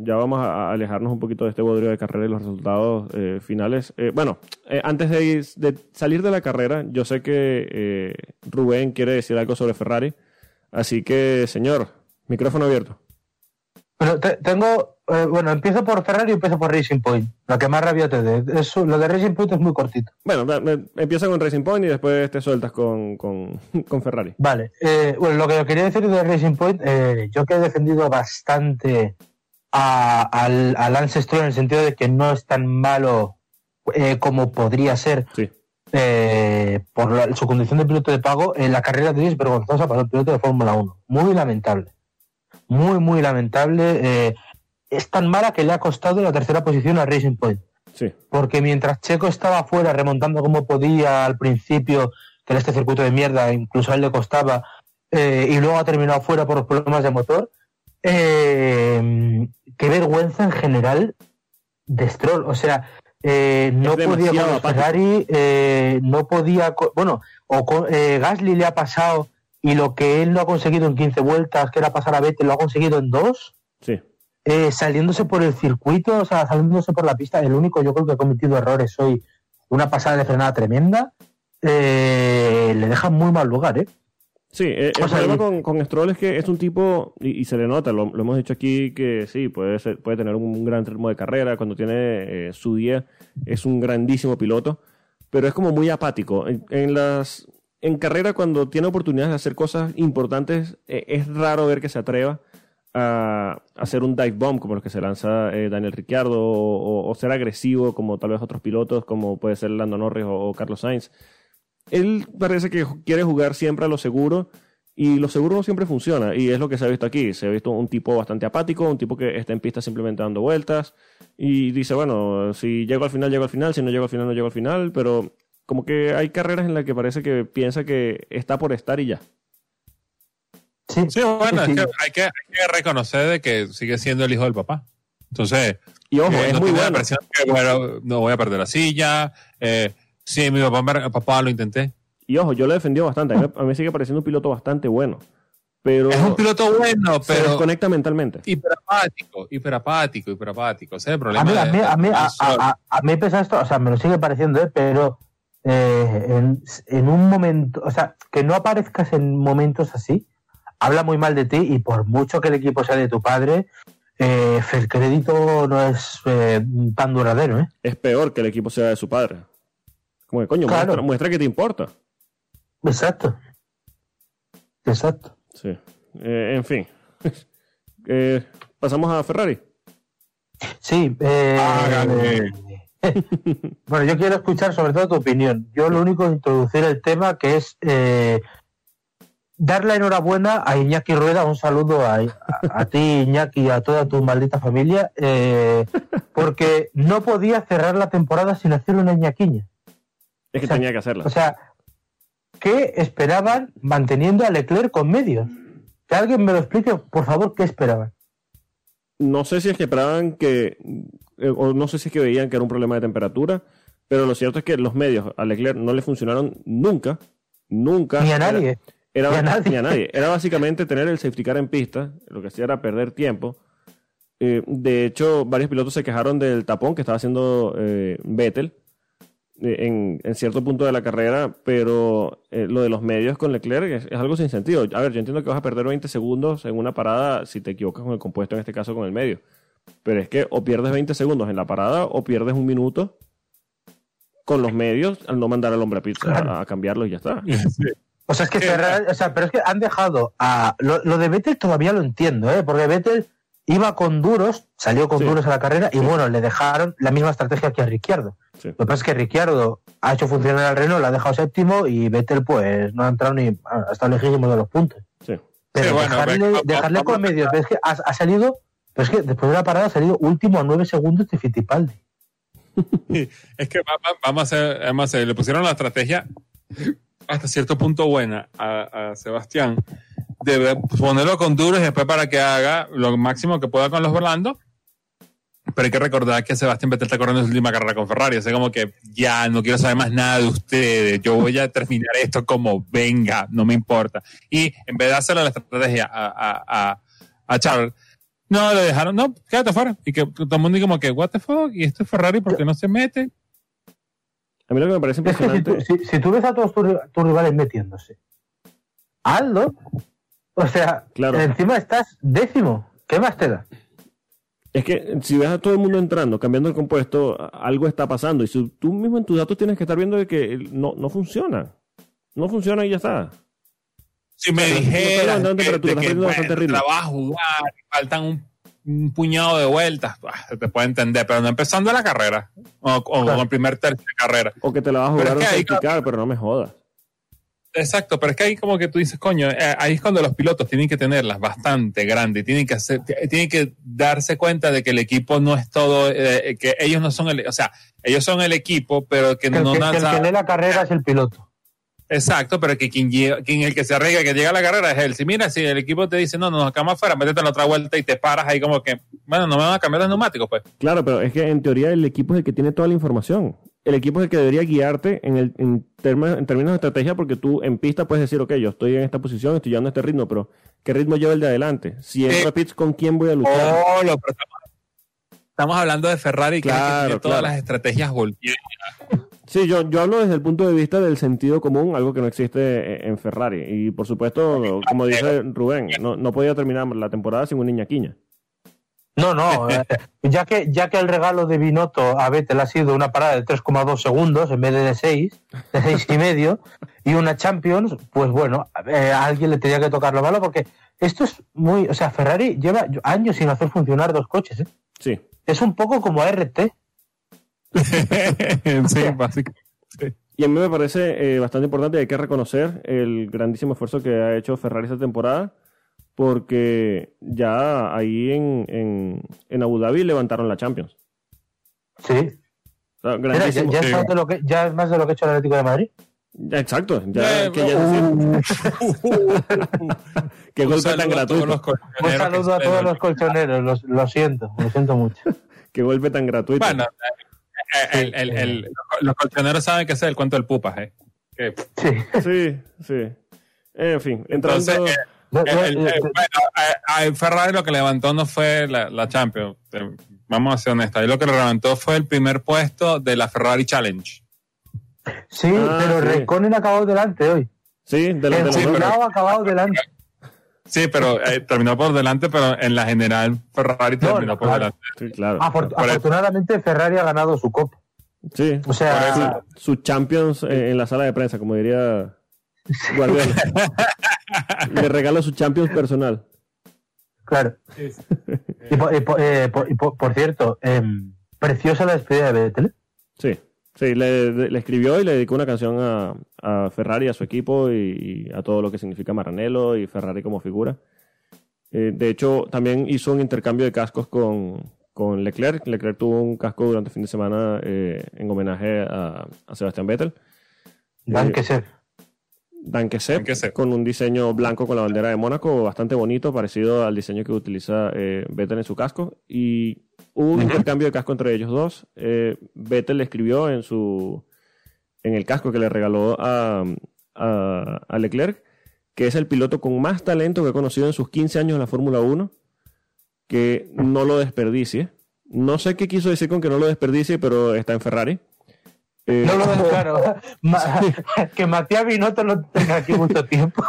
ya vamos a alejarnos un poquito de este bodrio de carrera y los resultados eh, finales. Eh, bueno, eh, antes de, ir- de salir de la carrera, yo sé que eh, Rubén quiere decir algo sobre Ferrari. Así que, señor, micrófono abierto. Bueno, te- tengo, eh, bueno, empiezo por Ferrari y empiezo por Racing Point, la que más rabia te dé. Lo de Racing Point es muy cortito. Bueno, empieza con Racing Point y después te sueltas con, con, con Ferrari. Vale, eh, bueno, lo que yo quería decir de Racing Point, eh, yo que he defendido bastante a, al, a Lance Stroll en el sentido de que no es tan malo eh, como podría ser Sí, eh, por la- su condición de piloto de pago, en la carrera de es vergonzosa para el piloto de Fórmula 1. Muy lamentable. Muy, muy lamentable. eh, es tan mala que le ha costado la tercera posición a Racing Point sí, porque mientras Checo estaba fuera remontando como podía al principio, que era este circuito de mierda, incluso a él le costaba, eh, y luego ha terminado fuera por los problemas de motor, eh, qué vergüenza en general de Stroll. O sea, eh, no podía con. Ferrari, eh, no podía, bueno, o con, eh, Gasly le ha pasado y lo que él no ha conseguido en 15 vueltas, que era pasar a Vettel, lo ha conseguido en dos sí. Eh, saliéndose por el circuito, o sea, saliéndose por la pista, el único yo creo que ha cometido errores hoy, una pasada de frenada tremenda, eh, le deja muy mal lugar, ¿eh? Sí, eh, el O sea, problema con, con Stroll es que es un tipo, y, y se le nota, lo, lo hemos dicho aquí, que sí, puede, ser- puede tener un, gran ritmo de carrera, cuando tiene eh, su día es un grandísimo piloto, pero es como muy apático. En, en las en carrera, cuando tiene oportunidades de hacer cosas importantes, eh, es raro ver que se atreva a hacer un dive bomb como los que se lanza eh, Daniel Ricciardo o, ser agresivo como tal vez otros pilotos como puede ser Lando Norris o, o Carlos Sainz. Él parece que quiere jugar siempre a lo seguro y lo seguro no siempre funciona y es lo que se ha visto aquí. Se ha visto un tipo bastante apático, un tipo que está en pista simplemente dando vueltas y dice, bueno, si llego al final, llego al final, si no llego al final, no llego al final, pero como que hay carreras en las que parece que piensa que está por estar y ya. Sí, Sí, bueno, sí, es sí. que hay, que hay que reconocer de que sigue siendo el hijo del papá. Entonces, Y ojo, eh, es no muy bueno. presión que, bueno, no voy a perder la silla. Eh, sí, mi papá, papá lo intenté. Y ojo, yo lo he defendido bastante. A mí, a mí sigue pareciendo un piloto bastante bueno. Pero Es un piloto bueno, se pero desconecta mentalmente. hiperapático, hiperapático, hiperapático. Ese es el A problema. mí, a mí, a mí, a, de- a- a- a mí pesa esto, o sea, me lo sigue pareciendo, ¿eh? pero eh, en, en un momento, o sea, que no aparezcas en momentos así, habla muy mal de ti y por mucho que el equipo sea de tu padre, eh, el crédito no es eh, tan duradero, ¿eh? Es peor que el equipo sea de su padre. Como que, coño, Claro. muestra, muestra que te importa. Exacto. Exacto. Sí. Eh, en fin. Eh, Pasamos a Ferrari. Sí. eh, Hágame. bueno, yo quiero escuchar sobre todo tu opinión. Yo lo único es introducir el tema que es eh, dar la enhorabuena a Iñaki Rueda. Un saludo a, a- a ti, Iñaki, y a toda tu maldita familia, eh, porque no podía cerrar la temporada sin hacer una Iñaquiña. Es que O sea, tenía que hacerla. O sea, ¿qué esperaban manteniendo a Leclerc con medios? Que alguien me lo explique, por favor, ¿qué esperaban? No sé si es que esperaban que, eh, o no sé si es que veían que era un problema de temperatura, pero lo cierto es que los medios a Leclerc no le funcionaron nunca, nunca. Ni a nadie. Era, Ni a nadie. ni a nadie. Era básicamente tener el safety car en pista, lo que hacía era perder tiempo. Eh, de hecho, varios pilotos se quejaron del tapón que estaba haciendo eh, Vettel eh, en, en cierto punto de la carrera, pero eh, lo de los medios con Leclerc es, es algo sin sentido. A ver, yo entiendo que vas a perder 20 segundos en una parada si te equivocas con el compuesto, en este caso con el medio. Pero es que o pierdes 20 segundos en la parada o pierdes un minuto con los medios al no mandar al hombre a pizza a, a cambiarlo y ya está. Sí. O sea, es que Ferrari- o sea, pero es que han dejado a lo, lo de Vettel todavía lo entiendo, ¿eh? Porque Vettel iba con duros, salió con Sí. duros a la carrera y bueno, le dejaron la misma estrategia que a Ricciardo. Sí. Lo que pasa es que Ricciardo ha hecho funcionar al Renault, lo ha dejado séptimo y Vettel pues no ha entrado ni ha estado lejísimo de los puntos. Sí. Pero Sí, bueno, dejarle, ve- dejarle con medios, ves que ha, ha salido, pero es que después de la parada ha salido último a nueve segundos de Fittipaldi. Es que va- va- vamos a hacer, vamos a hacer- le pusieron la estrategia hasta cierto punto buena a, a Sebastián de ponerlo con duros y después para que haga lo máximo que pueda con los Orlando. Pero hay que recordar que Sebastián Vettel está corriendo su última carrera con Ferrari. O sea, como que ya no quiero saber más nada de ustedes. Yo voy a terminar esto como venga, no me importa. Y en vez de hacerle la estrategia a, a, a, a Charles, no, le dejaron, no, quédate fuera. Y que todo el mundo dice como que, what the fuck, y esto es Ferrari porque no se mete. A mí lo que me parece Es que si tú, impresionante. si- si tú ves a todos tus, ri- tus rivales metiéndose, hazlo. O sea, Claro. encima estás décimo. ¿Qué más te da? Es que si ves a todo el mundo entrando, cambiando el compuesto, algo está pasando. Y si tú mismo en tus datos tienes que estar viendo de que no, no funciona. No funciona y ya está. Si me dijeras que, que, perdiendo bastante bueno, ritmo. te la vas a jugar, faltan un, un puñado de vueltas, se te puede entender, pero no empezando la carrera o, o Claro. el primer tercio de carrera. O que te la vas a Pero jugar es a que ahí- safety car, pero no me jodas. Exacto, pero es que ahí como que tú dices, coño, eh, ahí es cuando los pilotos tienen que tenerlas bastante grandes, tienen que hacer, tienen que darse cuenta de que el equipo no es todo, eh, que ellos no son el, o sea, ellos son el equipo, pero que no que, que el nada- que lee la carrera es el piloto. Exacto, pero que quien, llega- quien el que se arriesga, que llega a la carrera es él. Si mira, si el equipo te dice, no, no, nos quedamos afuera, métete en la otra vuelta y te paras ahí como que, bueno, no me van a cambiar los neumáticos, pues. Claro, pero es que en teoría el equipo es el que tiene toda la información. El equipo es el que debería guiarte en, el, en, term- en términos de estrategia, porque tú en pista puedes decir, ok, yo estoy en esta posición, estoy llevando este ritmo, pero ¿qué ritmo lleva el de adelante? Si entro Eh, a pits, ¿con quién voy a luchar? Oh, lo- pero estamos, estamos hablando de Ferrari, que es el que Claro, tiene todas las estrategias volteadas. Sí, yo, yo hablo desde el punto de vista del sentido común, algo que no existe en- en Ferrari. Y por supuesto, como dice Rubén, no, no podía terminar la temporada sin una niñaquiña. No, no, eh, ya que, ya que el regalo de Binotto a Vettel ha sido una parada de 3,2 segundos en vez de de 6, de 6 y medio, y una Champions, pues bueno, eh, a alguien le tenía que tocar lo malo porque esto es muy, o sea, Ferrari lleva años sin hacer funcionar dos coches, ¿eh? Sí. Es un poco como RT. sí, básicamente. Y a mí me parece eh, bastante importante y hay que reconocer el grandísimo esfuerzo que ha hecho Ferrari esta temporada, porque ya ahí en, en, en Abu Dhabi levantaron la Champions. Sí. O sea, Mira, ya, grandísimo. ya es más de lo que, ya es más de lo que ha hecho el Atlético de Madrid. Ya, exacto. Ya, Eh, que ya Qué golpe tan gratuito. Un saludo a todos los colchoneros, los- lo siento, lo siento mucho. Qué golpe tan gratuito. Bueno, el- el- el- los colchoneros saben que ese es el cuento del pupas, ¿eh? Que- Sí. Sí, sí. En fin, entrando. Entonces, eh, eh, eh, bueno, a, a Ferrari lo que levantó no fue la, la Champions. eh, Vamos a ser honestos. Ahí lo que levantó fue el primer puesto de la Ferrari Challenge. sí, Ah, pero sí. Reconen ha acabado delante hoy. sí, de Sí, pero- acabado delante. Sí, pero eh, terminó por delante, pero en la general Ferrari No, terminó no, por claro. delante. Sí, claro. Afor- Por eso. afortunadamente Ferrari ha ganado su copa. Sí. O sea, Su Champions eh, en la sala de prensa, como diría Guardiola. Le regalo su Champions personal. claro. Y por, y por- eh, por- y por- por cierto, em, preciosa la despedida de Vettel. Sí. Sí, le, le escribió y le dedicó una canción a, a Ferrari, a su equipo y, y a todo lo que significa Maranello y Ferrari como figura. Eh, de hecho, también hizo un intercambio de cascos con, con Leclerc. Leclerc tuvo un casco durante el fin de semana eh, en homenaje a, a Sebastián Vettel. Dan Eh, Dankeset. con un diseño blanco con la bandera de Mónaco, bastante bonito, parecido al diseño que utiliza eh, Vettel en su casco. Y hubo un intercambio de casco entre ellos dos. Eh, Vettel le escribió en su en el casco que le regaló a, a, a Leclerc, que es el piloto con más talento que he conocido en sus 15 años en la Fórmula 1, que no lo desperdicie. No sé qué quiso decir con que no lo desperdicie, pero está en Ferrari. Eh, No lo ves claro. Ma- que Matías Binotto no tenga aquí mucho tiempo.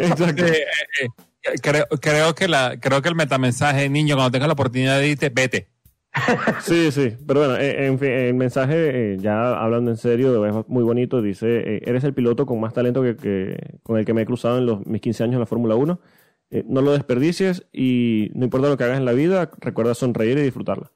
exacto. Eh, eh, eh, creo, creo, que la, creo que el metamensaje, niño, cuando tengas la oportunidad de irte, vete. Sí, sí, pero bueno, en fin, el mensaje, ya hablando en serio, es muy bonito, dice, eres el piloto con más talento que, que- con el que me he cruzado en los, mis 15 años en la Fórmula 1, Eh, no lo desperdicies y no importa lo que hagas en la vida, recuerda sonreír y disfrutarla.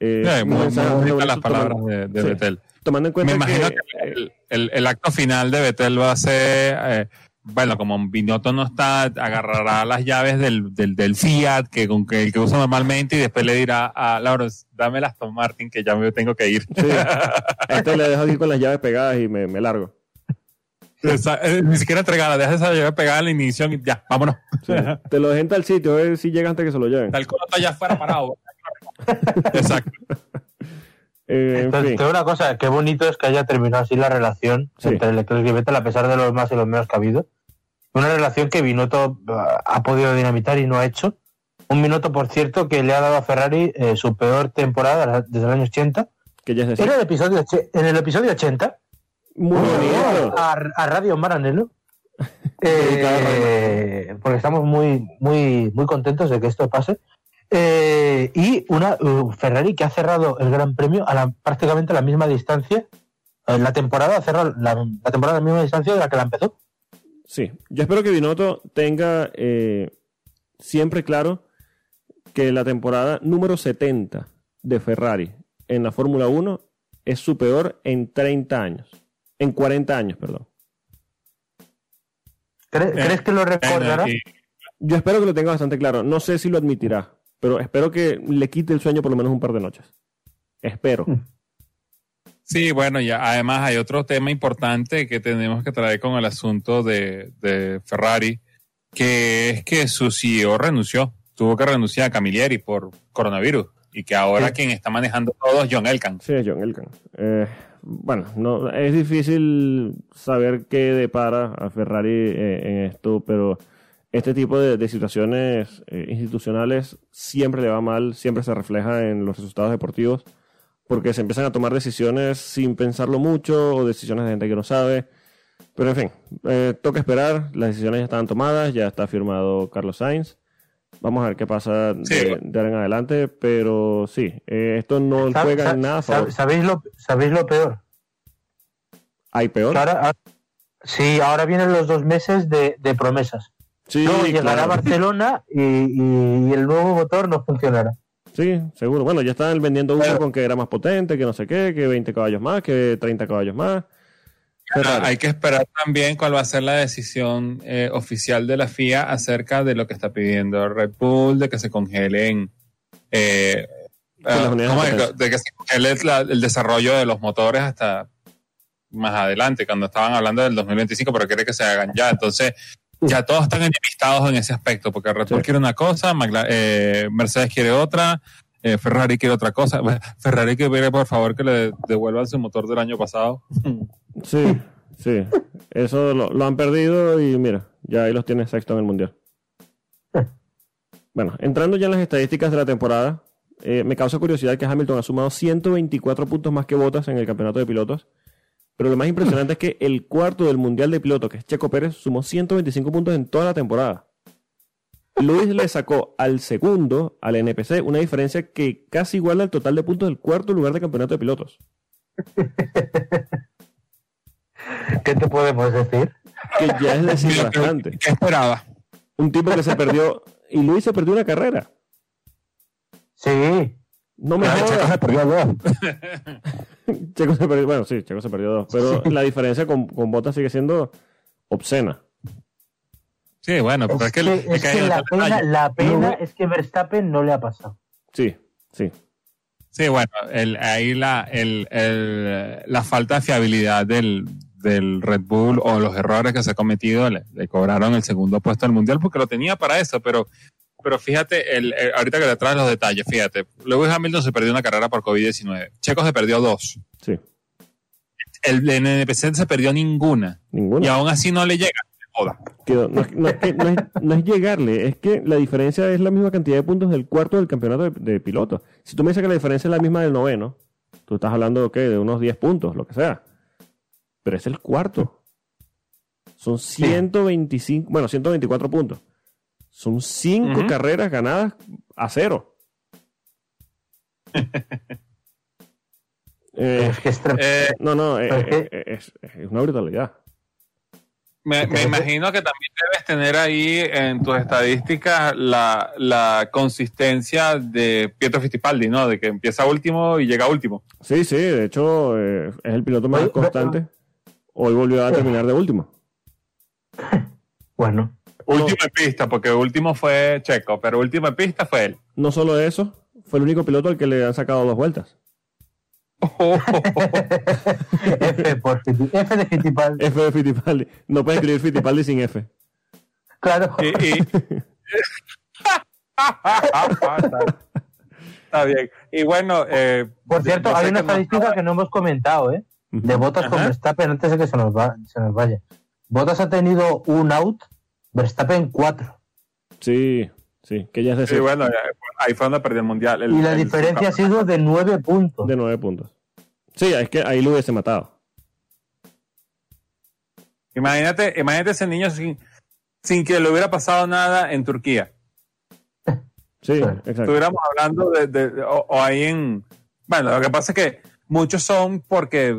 Eh, muy, mensaje bonito las palabras tomando, de, de sí. Vettel. tomando en Me imagino que, que el, el- el acto final de Vettel va a ser, eh, bueno, como Binotto no está, agarrará las llaves del, del, del Fiat que con que el que usa normalmente y después le dirá a Laura, dame las Aston Martin que ya me tengo que ir. sí, a este le dejo aquí con las llaves pegadas y me, me largo. Esa- eh, ni siquiera entregarla, deja esa llave pegada a la ignición y ya, vámonos. Sí. Te lo dejen al sitio, a ver si llega antes que se lo lleven. Está el coto allá afuera parado. Exacto. Eh, en Entonces, fin. digo una cosa, qué bonito es que haya terminado así la relación Sí. entre Leclerc y Vettel, a pesar de los más y los menos que ha habido. Una relación que Binotto ah, ha podido dinamitar y no ha hecho. Un Binotto, por cierto, que le ha dado a Ferrari eh, su peor temporada desde el año 80. Que ya es decir, Era el episodio, en el episodio 80, muy a, a Radio Maranello. eh, porque estamos muy, muy, muy contentos de que esto pase. Eh, y una uh, Ferrari que ha cerrado el Gran Premio a la, prácticamente a la misma distancia. En la temporada ha cerrado la, la temporada a la misma distancia de la que la empezó. Sí, yo espero que Binotto tenga eh, siempre claro que la temporada número 70 de Ferrari en la Fórmula 1 es su peor en 30 años. En 40 años, perdón. ¿Cre- Eh, ¿Crees que lo recordará? Yo espero que lo tenga bastante claro. No sé si lo admitirá, pero espero que le quite el sueño por lo menos un par de noches. Espero. Sí, bueno, ya además hay otro tema importante que tenemos que traer con el asunto de, de Ferrari, que es que su CEO renunció, tuvo que renunciar a Camilleri por coronavirus y que ahora Sí. quien está manejando todo es John Elkan. Sí, es John Elkan. Eh, bueno, no, es difícil saber qué depara a Ferrari eh, en esto, pero este tipo de, de situaciones eh, institucionales siempre le va mal, siempre se refleja en los resultados deportivos, porque se empiezan a tomar decisiones sin pensarlo mucho o decisiones de gente que no sabe. Pero en fin, eh, toca esperar, las decisiones ya están tomadas, ya está firmado Carlos Sainz. Vamos a ver qué pasa Sí. de, de ahora en adelante, pero sí, eh, esto no ¿Sab- juega en nada. sab-. ¿Sabéis lo, ¿Sabéis lo peor? Hay peor. Ahora- ahora- sí, ahora vienen los dos meses de, de promesas. Sí, Luego llegará claro. Barcelona y, y- y el nuevo motor no funcionará. Sí, seguro. Bueno, ya están vendiendo uno con que era más potente, que no sé qué, que 20 caballos más, que 30 caballos más. Ferrari. Ah, Hay que esperar también cuál va a ser la decisión eh, oficial de la FIA acerca de lo que está pidiendo Red Bull, de que se congelen, eh, ah, unidades ¿cómo de es? potencia. de que se congele la- el desarrollo de los motores hasta más adelante, cuando estaban hablando del 2025, pero quiere que se hagan ya. Entonces, ya todos están enemistados en ese aspecto, porque Red Bull Sí. quiere una cosa, eh, Mercedes quiere otra, eh, Ferrari quiere otra cosa. Ferrari que pide, por favor, que le devuelvan su motor del año pasado. Sí, sí. Eso lo, lo han perdido y mira, ya ahí los tiene sexto en el mundial. Bueno, entrando ya en las estadísticas de la temporada, eh, me causa curiosidad que Hamilton ha sumado 124 puntos más que Botas en el campeonato de pilotos. Pero lo más impresionante es que el cuarto del mundial de pilotos, que es Checo Pérez, sumó 125 puntos en toda la temporada. Luis le sacó al segundo, al NPC, una diferencia que casi iguala al total de puntos del cuarto lugar de campeonato de pilotos. ¿Qué te podemos decir? Que ya es decir bastante. ¿Qué esperaba? Un tipo que se perdió. Y Luis se perdió una carrera. Sí. No me jodas. se perdió dos. Checo se perdió. Bueno, sí, Checo se perdió dos. Pero la diferencia con, con Bottas sigue siendo obscena. Sí, bueno, pero es, Es que, es que hay que la pena, la pena No. es que Verstappen no le ha pasado. Sí, sí. Sí, bueno, el, ahí la, el, el- la falta de fiabilidad del, del Red Bull o los errores que se ha cometido le, le cobraron el segundo puesto del Mundial porque lo tenía para eso, pero, pero fíjate, el, el- ahorita que le traes los detalles, fíjate, Lewis Hamilton se perdió una carrera por COVID-19, Checo se perdió dos, Sí. el NPC se perdió ninguna y Ninguna. aún así no le llega. Joda. No, es- no es que- no es, no es llegarle, es que la diferencia es la misma cantidad de puntos del cuarto del campeonato de, de pilotos. Si tú me dices que la diferencia es la misma del noveno, tú estás hablando ¿qué? de unos 10 puntos, lo que sea. Pero es el cuarto. Son 125, bueno, 124 puntos. Son 5 Ujú. carreras ganadas a cero. Eh, Es que es tremendo. Eh, no, no, eh, eh, es, es una brutalidad. Me, me imagino que también debes tener ahí en tus estadísticas la, la consistencia de Pietro Fittipaldi, ¿no? De que empieza último y llega último. Sí, sí, de hecho eh, es el piloto más constante. Hoy volvió a terminar de último. Bueno, Último en pista, porque último fue Checo, pero último en pista fue él. No solo eso, fue el único piloto al que le han sacado dos vueltas. F, por F de Fittipaldi. F de Fittipaldi. No puedes escribir Fittipaldi sin F. Claro. Y- y- Está bien. Y bueno, eh, Por cierto, hay una estadística que no hemos comentado, ¿eh? De Botas con. Verstappen antes de que se nos, va, se nos vaya. Botas ha tenido un out, Verstappen cuatro. Sí, sí, que ya es Sí, bueno, ahí fue donde perdió el mundial. El- Y la el- diferencia ha sido de nueve puntos. de nueve puntos. Sí, es que ahí lo hubiese matado. Imagínate, imagínate ese niño sin, sin que le hubiera pasado nada en Turquía. Sí, exacto. Estuviéramos hablando de, de- de- o, o ahí en. Bueno, lo que pasa es que muchos son porque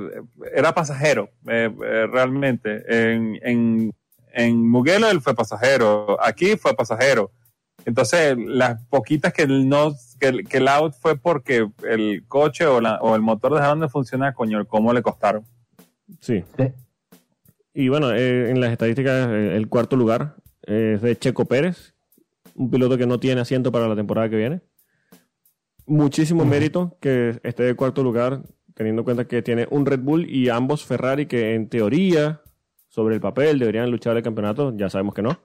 era pasajero, eh, eh, realmente. En, en, en Mugello él fue pasajero, aquí fue pasajero. Entonces, las poquitas que el, no, que, el- que el out fue porque el coche o, la- o el motor dejaron de funcionar, coño, ¿cómo le costaron? Sí. Sí. Y bueno, eh, en las estadísticas, eh, el cuarto lugar eh, es de Checo Pérez, un piloto que no tiene asiento para la temporada que viene. Muchísimo mérito que esté de cuarto lugar, teniendo en cuenta que tiene un Red Bull y ambos Ferrari que en teoría, sobre el papel, deberían luchar el campeonato, ya sabemos que no.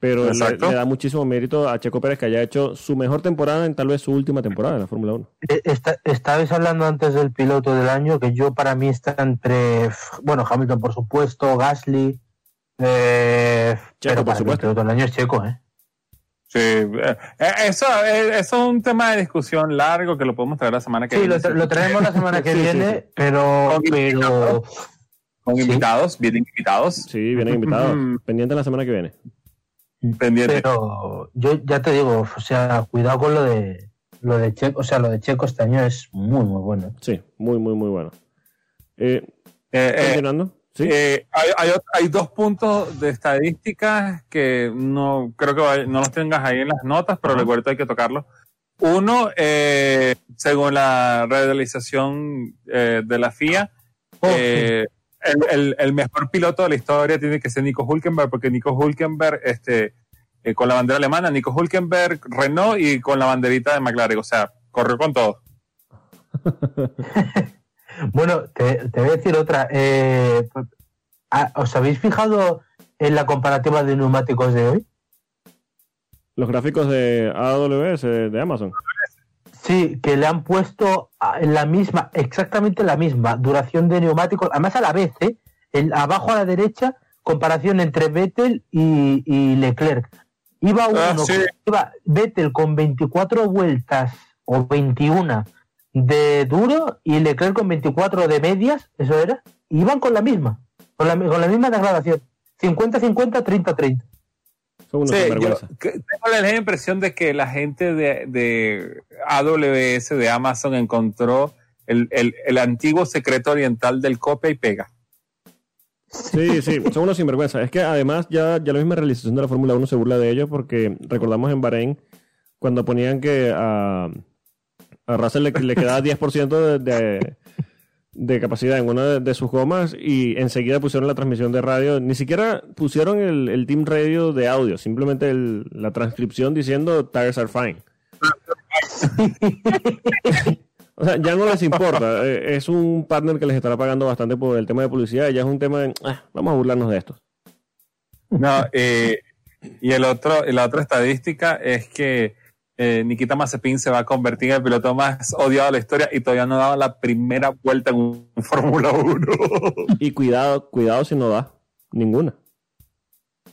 Pero le, le da muchísimo mérito a Checo Pérez que haya hecho su mejor temporada en tal vez su última temporada en la Fórmula 1. Eh, Está, estabais hablando antes del piloto del año, que yo para mí está entre, bueno, Hamilton por supuesto, Gasly, eh, Checo, pero por para mí el supuesto. piloto del año es Checo, ¿eh? Sí, eh, eh, eso, eso es un tema de discusión largo que lo podemos traer la semana que Sí, viene. lo, tra- lo traemos la semana que Sí, sí, viene, pero, Con pero Con sí. invitados, bien invitados. Sí, vienen invitados. Ujú. Pendiente la semana que viene. Pendiente. Pero yo ya te digo, o sea, cuidado con lo de lo de Checo, o sea, lo de Checo este año es muy muy bueno. Sí, muy, muy, muy bueno. Eh, Eh, eh, continuando. Sí. eh, hay, hay hay dos puntos de estadísticas que no creo que no los tengas ahí en las notas, pero Ajá. recuerdo hay que tocarlo. Uno, eh, según la realización eh, de la FIA, Oh, eh, el, el- el mejor piloto de la historia tiene que ser Nico Hulkenberg, porque Nico Hulkenberg, este, eh, con la bandera alemana, Nico Hulkenberg, Renault y con la banderita de McLaren, o sea, corrió con todo. Bueno, te, te voy a decir otra. Eh, ah, ¿Os habéis fijado en la comparativa de neumáticos de hoy? Los gráficos de AWS de Amazon. Sí, que le han puesto a- en la misma, exactamente la misma duración de neumáticos, además a la vez, ¿eh? El, abajo a la derecha, comparación entre Vettel y, y Leclerc. Iba uno, Ah, sí. iba Vettel con 24 vueltas o 21 de duro y Leclerc con 24 de medias, eso era, iban con la misma, con la, con la misma degradación. 50-50, 30-30. Son unos Sí, yo tengo la impresión de que la gente de, de AWS, de Amazon, encontró el, el- el antiguo secreto oriental del copia y pega. Sí, sí, son unos sinvergüenza. Es que además ya, ya la misma realización de la Fórmula 1 se burla de ellos porque recordamos en Bahrein cuando ponían que a, a Russell le, le quedaba 10% de, de, de capacidad en una de, sus gomas y enseguida pusieron la transmisión de radio. Ni siquiera pusieron el, el team radio de audio, simplemente el- la transcripción diciendo tires are fine. O sea, ya no les importa. Eh, Es un partner que les estará pagando bastante por el tema de publicidad. Ya es un tema de, "Ah, vamos a burlarnos de esto. No, eh, y el otro, la otra estadística es que eh, Nikita Mazepin se va a convertir en el piloto más odiado de la historia y todavía no ha dado la primera vuelta en un Fórmula 1. Y cuidado, cuidado si no da ninguna.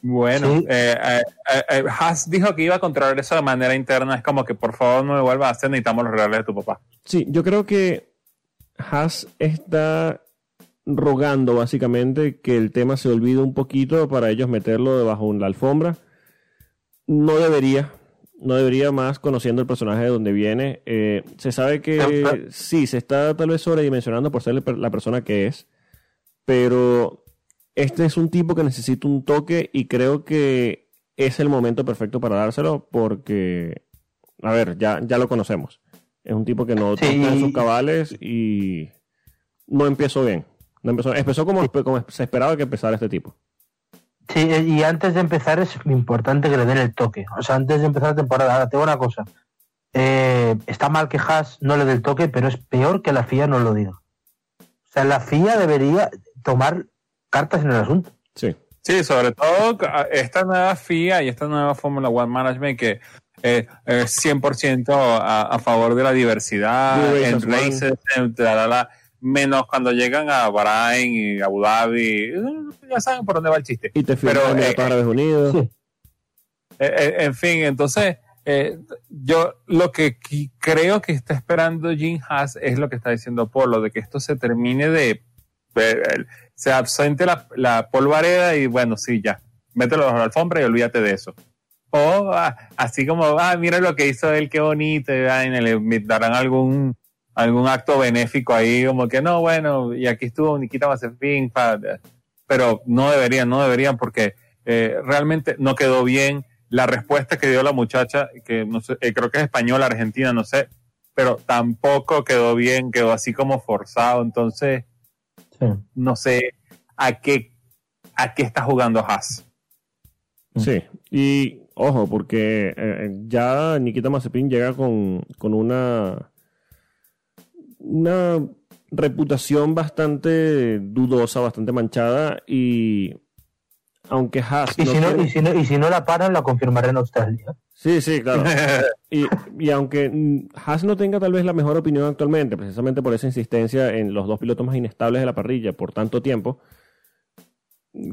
Bueno, Sí. eh, eh, eh, Haas dijo que iba a controlar eso de manera interna. Es como que por favor no me vuelvas a hacer, necesitamos los reales de tu papá. Sí, yo creo que Haas está rogando básicamente que el tema se olvide un poquito para ellos meterlo debajo de la alfombra. No debería, no debería más conociendo el personaje de donde viene. Eh, se sabe que sí, se está tal vez sobredimensionando por ser la persona que es, pero este es un tipo que necesita un toque y creo que es el momento perfecto para dárselo porque, a ver, ya, ya lo conocemos. Es un tipo que no Sí. toca en sus cabales y no empezó bien. No empezó, empezó como, como se esperaba que empezara este tipo. Sí, y antes de empezar es importante que le den el toque. O sea, antes de empezar la temporada, ahora tengo una cosa. Eh, está mal que Haas no le dé el toque, pero es peor que la FIA no lo diga. O sea, la FIA debería tomar cartas en el asunto. Sí. Sí, sobre todo esta nueva FIA y esta nueva Fórmula One Management que eh, es 100% a, a favor de la diversidad en races, en tralala, menos cuando llegan a Bahrain y Abu Dhabi. eh, Ya saben por dónde va el chiste. Y te Pero, Emiratos eh, Árabes Unidos. Eh, eh, en fin, entonces, eh, yo lo que creo que está esperando Jim Haas es lo que está diciendo Polo, de que esto se termine de. eh, se absente la, la polvareda y bueno, sí, ya, mételo bajo la alfombra y olvídate de eso. O ah, así como, ah, mira lo que hizo él, qué bonito, y vaina, le le darán algún algún acto benéfico ahí, como que no, bueno, y aquí estuvo Nikita Mazepin, pero no deberían, no deberían, porque eh, realmente no quedó bien la respuesta que dio la muchacha, que no sé, eh, creo que es española, argentina, no sé, pero tampoco quedó bien, quedó así como forzado, entonces Sí. no sé a qué a qué está jugando Haas. Sí, y ojo, porque eh, ya Nikita Mazepin llega con, con una, una reputación bastante dudosa, bastante manchada, y aunque Haas... Y, no si no, tiene- y, si no, y si no la paran, la confirmaré en Australia. Sí, sí, claro. Y, y aunque Haas no tenga tal vez la mejor opinión actualmente, precisamente por esa insistencia en los dos pilotos más inestables de la parrilla por tanto tiempo,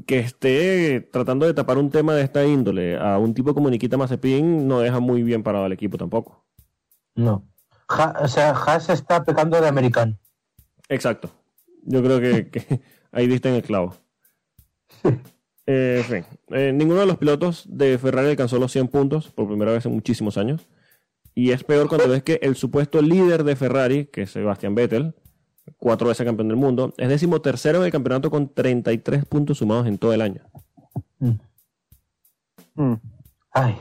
que esté tratando de tapar un tema de esta índole a un tipo como Nikita Mazepin no deja muy bien parado al equipo tampoco. No. O sea, Haas está pecando de americano. Exacto. Yo creo que, que ahí diste en el clavo. Eh, en fin, eh, ninguno de los pilotos de Ferrari alcanzó los 100 puntos por primera vez en muchísimos años. Y es peor cuando ves que el supuesto líder de Ferrari, que es Sebastian Vettel, cuatro veces campeón del mundo, es décimo tercero en el campeonato con 33 puntos sumados en todo el año. Mm. Ay,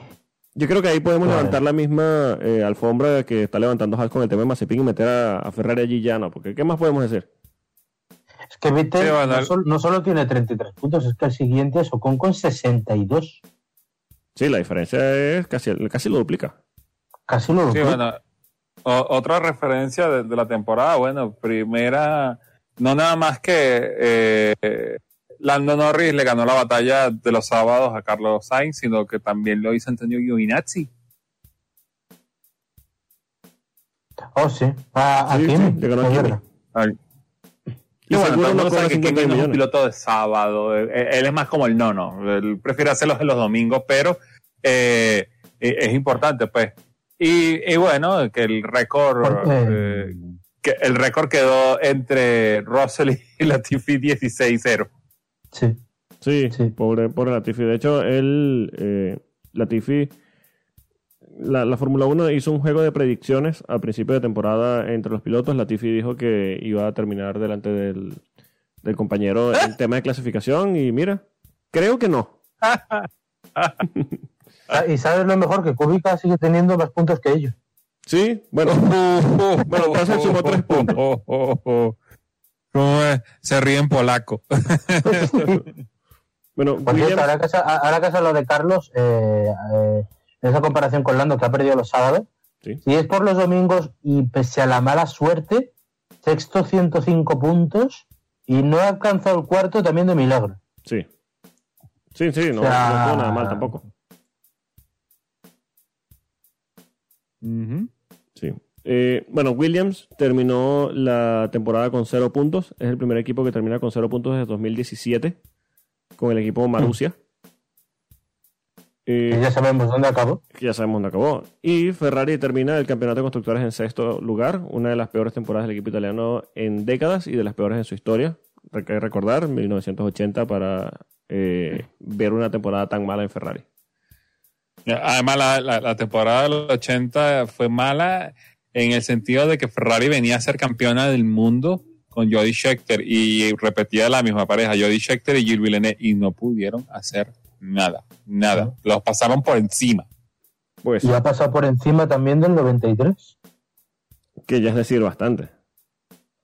Yo creo que ahí podemos Vale. levantar la misma eh, alfombra que está levantando Haas con el tema de Mazepin y meter a, a Ferrari allí ya, ¿no? Porque ¿qué más podemos decir? es que Vettel Sí, bueno, no, sol- no solo tiene 33 puntos, es que el siguiente es Ocon con 62. Sí, la diferencia es casi, casi lo duplica. Casi lo Sí, duplica. bueno, o- otra referencia de, de la temporada, bueno, primera, no nada más que eh, Lando Norris le ganó la batalla de los sábados a Carlos Sainz, sino que también lo hizo Antonio Giovinazzi. Oh, sí. A, a Sí, Kimi, sí, le ganó a Kimi. Y Y bueno, todo el mundo sabe que 50 Kimi no es un piloto de sábado. Él, él es más como el nono. Él prefiere hacerlos en los domingos, pero eh, eh, es importante, pues. Y, y bueno, que el récord, eh, que el récord quedó entre Russell y Latifi 16-0. Sí. Sí, Sí. Pobre, pobre Latifi. De hecho, él, eh, Latifi, la, la Fórmula 1 hizo un juego de predicciones al principio de temporada entre los pilotos. Latifi dijo que iba a terminar delante del, del compañero en tema de clasificación y mira, creo que no. Ah, Y sabes lo mejor, que Kubica sigue teniendo más puntos que ellos. Sí, bueno, Bueno, Russell sumó tres puntos. Se ríe en polaco. bueno, cierto, ahora que, sa- ahora que has hablado de Carlos, eh, eh, en esa comparación con Lando que ha perdido los sábados, Sí. si es por los domingos y pese a la mala suerte, sexto 105 puntos y no ha alcanzado el cuarto también de milagro. Sí. Sí, sí, no, O sea- no nada mal tampoco. Sí. Eh, bueno, Williams terminó la temporada con cero puntos. Es el primer equipo que termina con cero puntos desde 2017 con el equipo Marussia. Y Eh, ya sabemos dónde acabó. que ya sabemos dónde acabó. Y Ferrari termina el campeonato de constructores en sexto lugar, una de las peores temporadas del equipo italiano en décadas y de las peores en su historia. Hay que recordar, 1980 para eh, ver una temporada tan mala en Ferrari. Además, la, la- la temporada de los 80 fue mala en el sentido de que Ferrari venía a ser campeona del mundo con Jody Scheckter y repetía la misma pareja, Jody Scheckter y Gilles Villeneuve, y no pudieron hacer nada, nada. Los pasaron por encima. Pues, Y ha pasado por encima también del 93. que ya es decir bastante.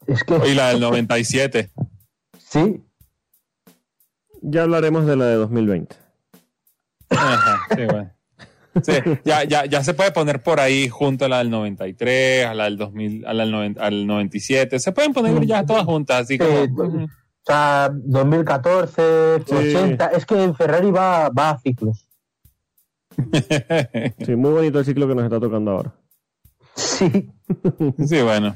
Es que Y la del 97. sí, Ya hablaremos de la de 2020. Ajá, sí, bueno. Sí, ya, ya, ya se puede poner por ahí junto a la del 93, a la del 2000, a la del 90 al 97. Se pueden poner ya todas juntas, así Sí, como. o sea, 2014, Sí. 80. Es que en Ferrari va, va a ciclos. Sí, muy bonito el ciclo que nos está tocando ahora. Sí. Sí, bueno.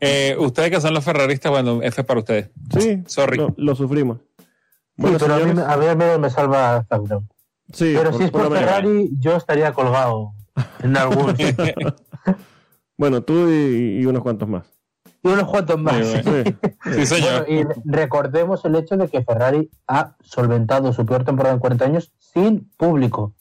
Eh, ustedes que son los ferraristas, bueno, F para ustedes. Sí, Sorry. Lo, lo sufrimos. Sí, pero a mí, a mí me salva Zac Brown. Sí, Pero si es por. Ferrari, yo estaría colgado en algún. Bueno, tú y, y unos cuantos más. Y unos cuantos más. Sí, bueno. Sí. Sí, señor. Bueno, y recordemos el hecho de que Ferrari ha solventado su peor temporada en 40 años sin público.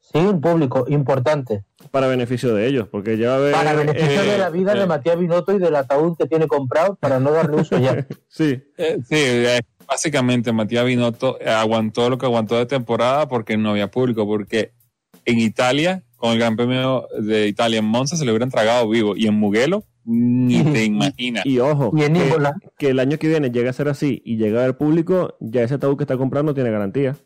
Sin público, importante. Para beneficio de ellos, porque ya va a haber. Para beneficio eh, de la vida eh. de Matías Binotto y del ataúd que tiene comprado para no darle uso ya. Sí, Eh, sí, eh, básicamente Matías Binotto eh, aguantó lo que aguantó de temporada porque no había público, porque en Italia, con el Gran Premio de Italia en Monza, se le hubieran tragado vivo, y en Mugello, ni te imaginas. y ojo, Y en que, que el año que viene llegue a ser así y llega a haber público, ya ese ataúd que está comprando tiene garantía.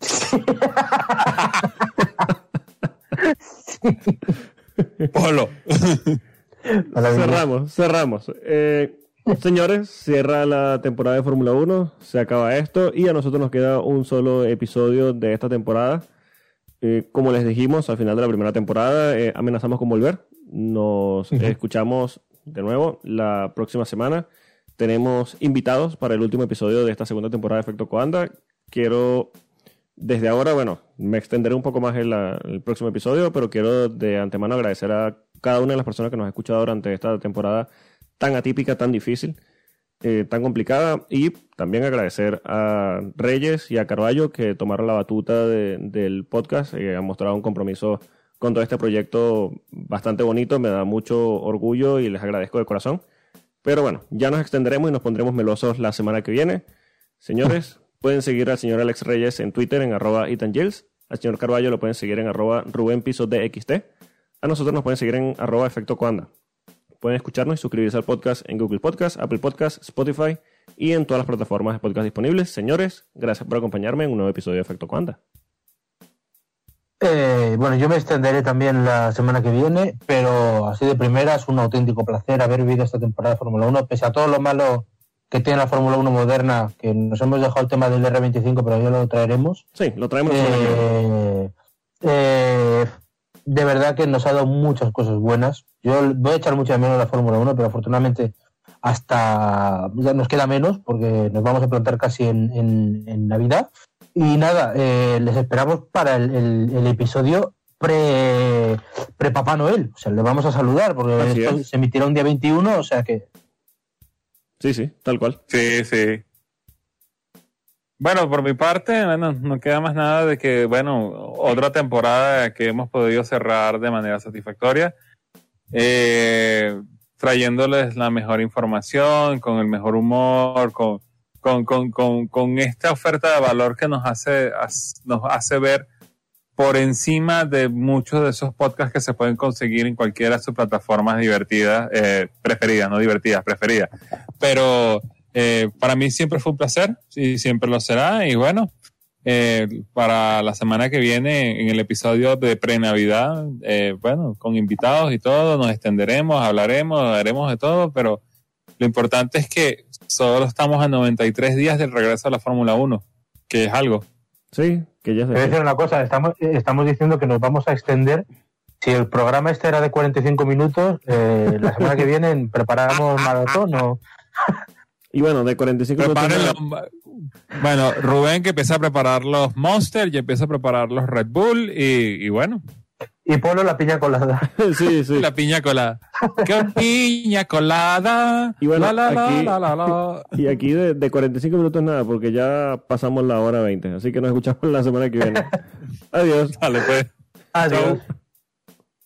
Polo. Cerramos, cerramos. Eh, señores, cierra la temporada de Fórmula 1, se acaba esto y a nosotros nos queda un solo episodio de esta temporada. Eh, como les dijimos al final de la primera temporada, eh, amenazamos con volver. Nos escuchamos de nuevo la próxima semana. Tenemos invitados para el último episodio de esta segunda temporada de Efecto Coanda. Quiero, desde ahora, bueno, me extenderé un poco más en la- el próximo episodio, pero quiero de antemano agradecer a cada una de las personas que nos ha escuchado durante esta temporada tan atípica, tan difícil. eh, tan complicada. Y también agradecer a Reyes y a Carballo que tomaron la batuta de- del podcast y han mostrado un compromiso con todo este proyecto bastante bonito. Me da mucho orgullo y les agradezco de corazón. Pero bueno, ya nos extenderemos y nos pondremos melosos la semana que viene. Señores, pueden seguir al señor Alex Reyes en Twitter en arroba. Al señor Carballo lo pueden seguir en arroba Rubén Piso DXT. A nosotros nos pueden seguir en arroba efecto Coanda. Pueden escucharnos y suscribirse al podcast en Google Podcast, Apple Podcast, Spotify y en todas las plataformas de podcast disponibles. Señores, gracias por acompañarme en un nuevo episodio de Efecto Coanda. Eh, bueno, yo me extenderé también la semana que viene, pero así de primera es un auténtico placer haber vivido esta temporada de Fórmula 1, pese a todo lo malo que tiene la Fórmula 1 moderna, que nos hemos dejado el tema del R25, pero ya lo traeremos. Sí, lo traemos. Eh, eh, de verdad que nos ha dado muchas cosas buenas. Yo voy a echar mucho de menos la Fórmula 1, pero afortunadamente hasta ya nos queda menos porque nos vamos a plantar casi en, en- en Navidad. Y nada, eh, les esperamos para el, el- el episodio pre, pre Papá Noel. O sea, le vamos a saludar porque esto es. se emitirá un día 21, o sea que Sí, sí, tal cual. Sí, sí. Bueno, por mi parte, bueno, no queda más nada de que, bueno, otra temporada que hemos podido cerrar de manera satisfactoria, eh, trayéndoles la mejor información, con el mejor humor, con, con, con, con, con esta oferta de valor que nos hace, nos hace ver por encima de muchos de esos podcasts que se pueden conseguir en cualquiera de sus plataformas divertidas, eh, preferidas, no divertidas, preferidas. Pero eh, para mí siempre fue un placer y siempre lo será. Y bueno, eh, para la semana que viene, en el episodio de pre-Navidad, eh, bueno, con invitados y todo, nos extenderemos, hablaremos, haremos de todo, pero lo importante es que solo estamos a 93 días del regreso a la Fórmula 1, que es algo. Sí, que ya Te voy a se decir una cosa, estamos, eh, estamos diciendo que nos vamos a extender. Si el programa este era de 45 minutos, eh, la semana que viene preparamos maratón o... Y bueno, de 45 minutos. Bueno, Rubén que empieza a preparar los Monster y empieza a preparar los Red Bull y, y bueno, Y Polo la piña colada. sí, sí. la piña colada. ¡Qué piña colada! Y bueno, La, la, aquí- la, la, la. Y aquí de, de 45 minutos nada, porque ya pasamos la hora 20. Así que nos escuchamos la semana que viene. Adiós. Dale, pues. Adiós. Chau.